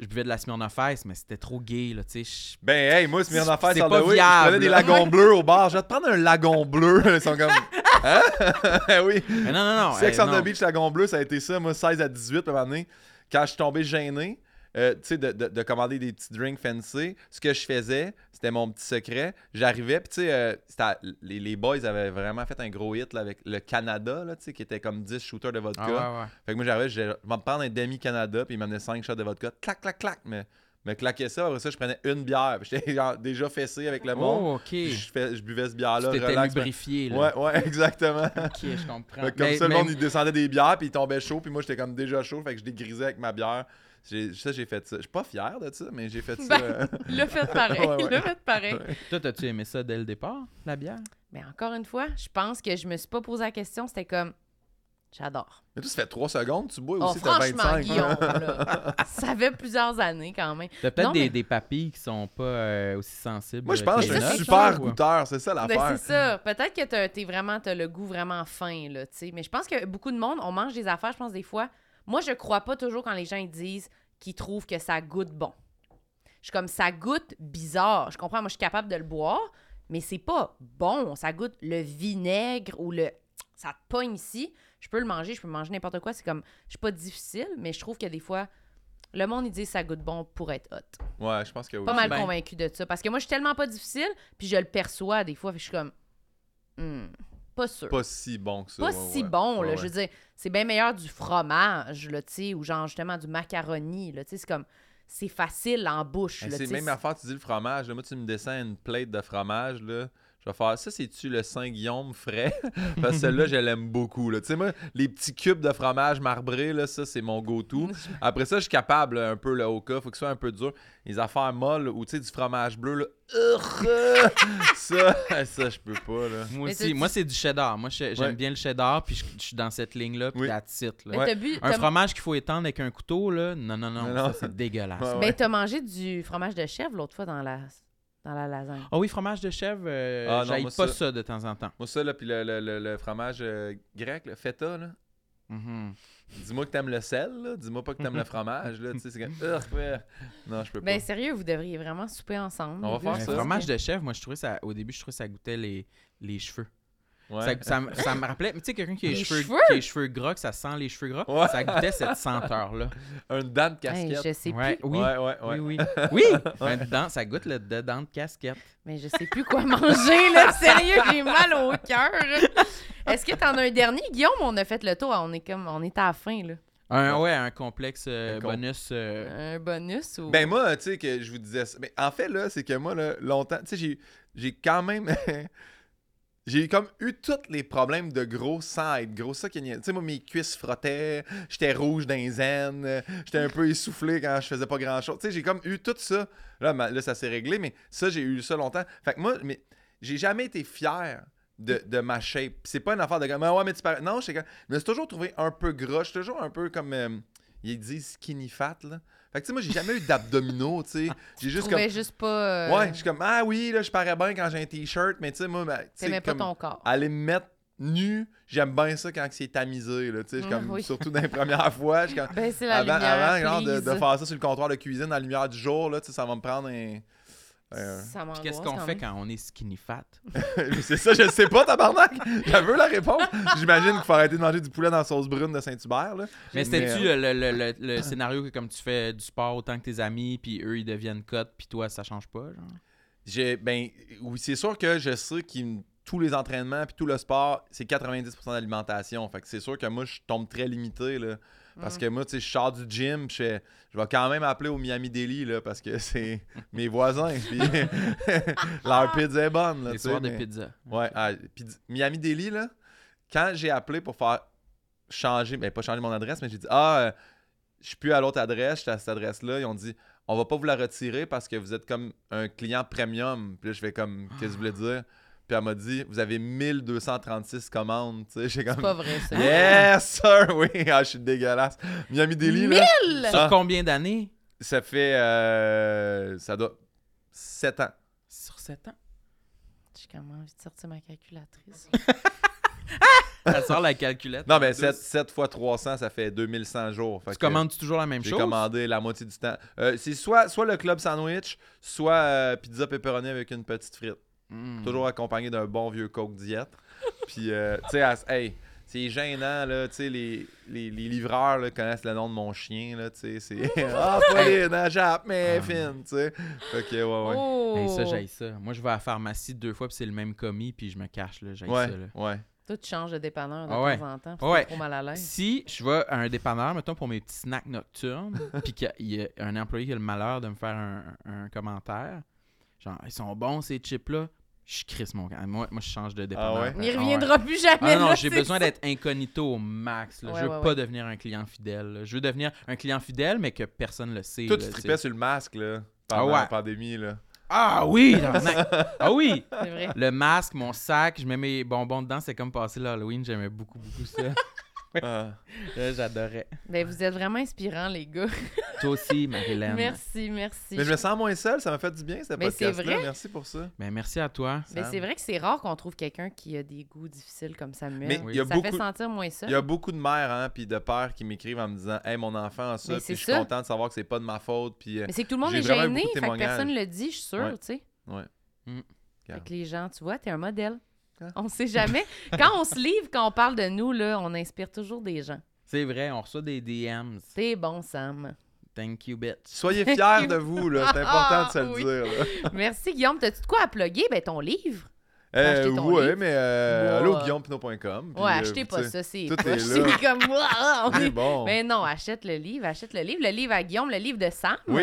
S1: je buvais de la Smirnoff Ice, mais c'était trop gay, là, tu sais. je-
S4: Ben, hey, moi, Smirnoff
S1: C'est
S4: Ice,
S1: pas
S4: the way, je prenais des lagons bleus au bar. Je vais te prendre un lagon bleu. Ils sont comme. Hein? oui.
S1: Mais non, non, non.
S4: Sex
S1: hey,
S4: on the Beach, lagon bleu, ça a été ça, moi, 16 à 18, à un moment donné. Quand je suis tombé gêné, euh, tu sais, de, de- de commander des petits drinks fancy, ce que je faisais, c'était mon petit secret. J'arrivais, puis tu sais, euh, les, les boys avaient vraiment fait un gros hit là, avec le Canada, là, tu sais, qui était comme 10 shooters de vodka.
S1: Ah, ouais, ouais.
S4: Fait que moi, j'arrivais, je vais me prendre un demi-Canada, puis il m'amenait 5 shots de vodka. Clac, clac, clac. Mais me claquais ça, après ça, je prenais une bière. J'étais déjà fessé avec le monde.
S1: Oh, Tu
S4: je, fais- je buvais ce bière-là. relax.
S1: lubrifié, là.
S4: Ouais, ouais, exactement.
S1: Ok, je comprends.
S4: Comme
S1: Mais-
S4: ça, le monde, il descendait des bières, puis il tombait chaud, puis moi, j'étais comme déjà chaud, fait que je dégrisais avec ma bière. J'ai- Ça, j'ai fait ça. Je suis pas fier de ça, mais j'ai fait ça.
S2: Ben, Le fait pareil.
S4: Ouais, ouais.
S2: Le fait pareil.
S1: Toi, t'as-tu aimé ça dès le départ, la bière?
S2: Mais encore une fois, je pense que je me suis pas posé la question. C'était comme, j'adore.
S4: Mais toi, ça fait 3 secondes, tu bois
S2: Oh,
S4: aussi, t'as
S2: franchement,
S4: 25.
S2: Guillaume, là, ça fait plusieurs années quand même.
S1: T'as peut-être des,
S2: mais-
S1: des papilles qui sont pas euh, aussi sensibles.
S4: Moi, je pense que je suis super goûteur, c'est ça
S2: Ben,
S4: l'affaire.
S2: c'est ça. Peut-être que t'as- t'es vraiment, t'as le goût vraiment fin, là, tu sais. Mais je pense que beaucoup de monde, on mange des affaires, je pense, des fois. Moi, je crois pas toujours quand les gens ils disent qu'ils trouvent que ça goûte bon. Je suis comme, ça goûte bizarre. Je comprends, moi, je suis capable de le boire, mais c'est pas bon. Ça goûte le vinaigre ou le. Ça te pogne ici. Je peux le manger, je peux manger n'importe quoi. C'est comme, je suis pas difficile, mais je trouve que des fois, le monde, il dit que ça goûte bon pour être hot.
S4: Ouais, je pense que oui.
S2: Pas mal
S1: Ben.
S2: convaincu de ça. Parce que moi, je suis tellement pas difficile, puis je le perçois des fois. Puis je suis comme, hmm, pas sûr.
S4: Pas si bon que ça.
S2: Pas
S4: ouais,
S2: si
S4: ouais.
S2: bon,
S4: Ouais,
S2: là. Je veux dire, c'est bien meilleur du fromage, là, tu sais, ou genre justement du macaroni, là. Tu sais, c'est comme, c'est facile en bouche,
S4: Hey, c'est même affaire, tu dis le fromage. Là, moi, tu me descends une plate de fromage. Là. Je vais faire ça, c'est-tu le Saint-Guillaume frais? Parce que celui-là, je l'aime beaucoup. là. Tu sais, moi, les petits cubes de fromage marbré, là, ça, c'est mon go-to. Après ça, je suis capable, là, un peu le Oka, faut que ce soit un peu dur. Les affaires molles ou tu sais, du fromage bleu, là. Ça, ça, je peux pas, là.
S1: Moi
S2: Mais
S1: aussi, moi c'est du cheddar. Moi j'aime
S4: Ouais.
S1: bien le cheddar, puis je, je suis dans cette ligne-là, puis
S4: Oui.
S1: la titre. Là.
S2: bu,
S1: Un fromage qu'il faut étendre avec un couteau, là, non, non, non, ça c'est dégueulasse.
S4: Ouais,
S2: mais t'as mangé du fromage de chèvre l'autre fois dans la, dans la lasagne.
S1: Ah oui, fromage de chèvre, euh,
S4: Ah non,
S1: j'aille
S4: moi,
S1: pas
S4: ça-
S1: ça. de temps en temps.
S4: Moi, ça, là, puis le, le- le- le fromage euh, grec, le feta, là.
S1: Mhm.
S4: Dis-moi que t'aimes le sel, là. Dis-moi pas que t'aimes le fromage, là. Tu sais, c'est comme. Non, je peux pas.
S2: Ben sérieux, vous devriez vraiment souper ensemble.
S4: On va faire ça.
S2: pense
S1: fromage
S2: que-
S1: de chèvre, moi je trouvais ça, au début, je trouvais ça goûtait les, les cheveux.
S4: Ouais.
S1: Ça, ça, me- ça me rappelait, mais tu sais, quelqu'un qui a les cheveux,
S2: cheveux?
S1: qui a les cheveux gras, que ça sent les cheveux gras,
S4: Ouais.
S1: ça goûtait cette senteur-là.
S4: Un dent de
S2: Hey,
S4: casquette.
S2: je sais
S1: Ouais,
S2: plus,
S1: oui,
S4: Ouais, ouais, ouais.
S1: oui, oui. Oui, un dedans, ça goûte le dedans de casquette.
S2: mais je sais plus quoi manger, là. Sérieux, j'ai mal au cœur. Est-ce que t'en as un dernier, Guillaume? On a fait le tour. On est comme, on est à la fin, là.
S1: Un, ouais, un complexe euh,
S4: Un com-
S1: bonus. euh,
S2: Un bonus ou?
S4: Ben moi, tu sais, que je vous disais ça. Mais en fait, là, c'est que moi, là, longtemps, tu sais, j'ai, j'ai quand même. J'ai comme eu tous les problèmes de gros sans gros. Ça Tu sais, moi, mes cuisses frottaient, j'étais rouge dans les j'étais un peu essoufflé quand je faisais pas grand chose. Tu sais, j'ai comme eu tout ça. Là, là ça s'est réglé, mais ça, j'ai eu ça longtemps. Fait que moi, mais j'ai jamais été fier. De, de ma shape. C'est pas une affaire de comme, Ah ouais, mais tu parais. Non, je comme, je me suis toujours trouvé un peu gras. Je suis toujours un peu comme. euh, ils disent skinny fat, là. Fait que, tu sais, moi, j'ai jamais eu d'abdominaux, tu sais. J'ai juste comme.
S2: juste pas. euh,
S4: Ouais, je suis comme, ah oui, là, je parais bien quand j'ai un t-shirt, mais tu sais, moi, ben, tu sais,
S2: pas ton corps.
S4: aller me mettre nu, j'aime bien ça quand c'est tamisé, là, tu sais,
S2: Mm,
S4: comme,
S2: oui.
S4: surtout dans les premières fois, je suis comme,
S2: Ben, la
S4: avant, avant genre, de, faire ça sur le comptoir de cuisine dans la lumière du jour, là, tu sais, ça va me prendre un... un-
S2: Ça m'angoisse
S1: Qu'est-ce qu'on fait quand on est skinny fat?
S4: c'est ça, je sais pas, tabarnak! J'avais la réponse! J'imagine qu'il faut arrêter de manger du poulet dans la sauce brune de Saint-Hubert, là.
S1: Mais c'était-tu
S4: Mais,
S1: le, le- le- le- le scénario que comme tu fais du sport autant que tes amis, puis eux ils deviennent cotes, puis toi ça change pas? Genre?
S4: J'ai, ben, oui, c'est sûr que je sais que tous les entraînements puis tout le sport, c'est 90% d'alimentation. Fait que c'est sûr que moi, je tombe très limité, là. Parce
S2: Mm.
S4: que moi, tu sais, je sors du gym, je, fais- je vais quand même appeler au Miami Deli, là, parce que c'est mes voisins, puis leur pizza est bonne, là,
S1: Les soirs de
S4: mais-
S1: pizza.
S4: Ouais, ah, Miami Deli, là, quand j'ai appelé pour faire changer, ben pas changer mon adresse, mais j'ai dit Ah, euh, je suis plus à l'autre adresse, je suis à cette adresse-là. Ils ont dit On va pas vous la retirer parce que vous êtes comme un client premium. Puis là, je fais comme Qu'est-ce que vous voulez dire? Puis elle m'a dit Vous avez 1236 commandes. Tu sais, j'ai
S2: C'est
S4: comme
S2: pas vrai, ça.
S4: Yes, sir, oui, ah, je suis dégueulasse. Miami Deli, là,
S1: Sur
S4: Ah.
S1: combien d'années?
S4: ça fait. euh, ça doit. 7 ans.
S1: Sur 7 ans?
S2: J'ai quand même envie de sortir ma calculatrice.
S1: Ça sort la calculette.
S4: Non, mais
S1: douce.
S4: 7, 7 fois 300, ça fait 2100 jours. Fait
S1: Tu
S4: que-
S1: commandes toujours la même
S4: J'ai
S1: chose?
S4: commandé la moitié du temps. Euh, c'est soit, soit le club sandwich, soit euh, pizza pepperoni avec une petite frite.
S1: Mm.
S4: Toujours accompagné d'un bon vieux Coke diète. Puis, euh, tu sais, hey, c'est gênant, là. Tu sais, les, les, les livreurs là, connaissent le nom de mon chien, là. Tu sais, c'est. Ah, Pauline, à Jap, mais
S1: Ah.
S4: fine, tu sais. Fait que, ouais, ouais.
S2: Oh!
S1: Hey, ça, j'aille ça. Moi, je vais à la pharmacie deux fois, puis c'est le même commis, puis je me cache, là. J'aille
S4: Ouais,
S1: ça, là.
S4: ouais.
S2: Toi, tu changes de dépanneur de
S1: Ah ouais.
S2: temps en temps. parce
S1: Ouais.
S2: trop mal à l'aise.
S1: Si je vais à un dépanneur, mettons, pour mes petits snacks nocturnes, puis qu'il y a un employé qui a le malheur de me faire un, un commentaire, genre, ils sont bons ces chips-là, je crisse mon camp. Moi, moi, je change de dépanneur.
S4: ouais?
S2: Il
S1: Ah
S2: reviendra plus jamais.
S1: Ah non,
S2: là,
S1: j'ai besoin d'être incognito au max. là.
S2: Ouais,
S1: je veux
S2: ouais,
S1: pas
S2: ouais.
S1: devenir un client fidèle. là. Je veux devenir un client fidèle, mais que personne le sait.
S4: Toi,
S1: là,
S4: tu tripais sur le masque, là.
S1: Ah
S4: Pendant
S1: ouais.
S4: la pandémie, là.
S1: Ah oui! ah oui!
S2: C'est vrai.
S1: Le masque, mon sac, je mets mes bonbons dedans, c'est comme passer l'Halloween, j'aimais beaucoup, beaucoup ça.
S4: Ah.
S1: Là, J'adorais.
S2: Ben, vous êtes vraiment inspirants, les gars.
S1: Toi aussi, Marilyn.
S2: Merci, merci.
S4: Mais je me sens moins seul, ça m'a fait du bien, ce
S2: Mais c'est
S4: podcast-là.
S2: vrai.
S4: Merci pour ça.
S1: Ben, merci à toi.
S2: Mais
S4: Sam.
S2: c'est vrai que c'est rare qu'on trouve quelqu'un qui a des goûts difficiles comme Samuel.
S4: Mais
S1: il
S4: y a
S2: ça fait
S4: beaucoup-
S2: sentir moins seul.
S4: Il y a beaucoup de mères hein, puis de pères qui m'écrivent en me disant Hey, mon enfant a ça,
S2: Mais
S4: puis je suis content de savoir que c'est pas de ma faute. Puis, euh,
S2: Mais c'est que tout le monde est gêné, fait que personne le dit, je suis sûre,
S4: Ouais.
S2: tu sais.
S4: ouais.
S2: Fait que les gens, tu vois, t'es un modèle.
S4: Ah.
S2: On sait jamais. quand on se livre, quand on parle de nous, là, on inspire toujours des gens.
S1: C'est vrai, on reçoit des DMs.
S2: C'est bon, Sam.
S1: Thank you, bitch.
S4: Soyez fiers de vous, là. C'est important de se le
S2: Ah, oui.
S4: dire. là.
S2: Merci, Guillaume. T'as-tu de quoi à plugger? Ben, ton livre.
S4: Euh,
S2: livre.
S4: mais euh,
S2: Ouais.
S4: allô, guillaumepinot.com. puis,
S2: ouais,
S4: euh,
S2: achetez pas ça, c'est
S4: tout
S2: poche.
S4: est
S2: C'est
S4: là.
S2: comme moi. on
S4: C'est
S2: est-
S4: bon.
S2: Mais non, achète le livre, achète le livre. Le livre à Guillaume, le livre de Sam.
S4: Oui,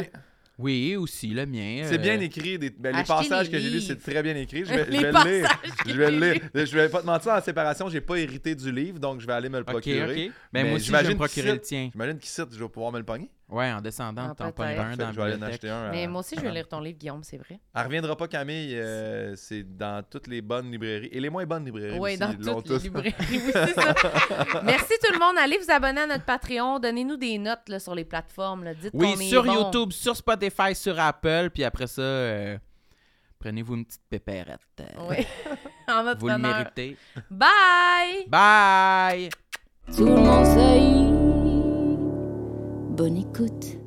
S1: Oui, aussi, le mien.
S4: c'est
S1: euh,
S4: bien écrit. des- ben, les passages
S2: les
S4: que j'ai lus, c'est très bien écrit. Je vais, je
S2: Les
S4: vais le lire. Je vais le lire. Je vais pas te mentir, en séparation, j'ai pas hérité du livre, donc je vais aller me le procurer.
S1: ok. Ben,
S4: Mais
S1: moi aussi, je vais
S4: j'imagine
S1: me procurer le tien.
S4: J'imagine qu'ici, je vais pouvoir me le pogner.
S1: Ouais, en descendant,
S2: Ah,
S1: t'en pognes un dans
S4: je vais aller en acheter un.
S2: Mais
S4: à-
S2: moi aussi, je vais lire ton livre, Guillaume, c'est vrai.
S4: Elle reviendra pas, Camille. euh, c'est dans toutes les bonnes librairies. Et les moins bonnes librairies.
S2: Oui,
S4: aussi,
S2: dans
S4: ils l'ont
S2: toutes les
S4: tous.
S2: librairies. Oui, c'est ça. Merci tout le monde. Allez vous abonner à notre Patreon. Donnez-nous des notes là, sur les plateformes. là. Dites
S1: Oui,
S2: qu'on est
S1: sur
S2: bon.
S1: YouTube, sur Spotify, sur Apple, puis après ça, euh, prenez-vous une petite pépérette. euh,
S2: Oui. en notre
S1: Vous le
S2: honneur.
S1: méritez.
S2: Bye!
S1: Bye!
S3: Tout le monde sait. Bonne écoute.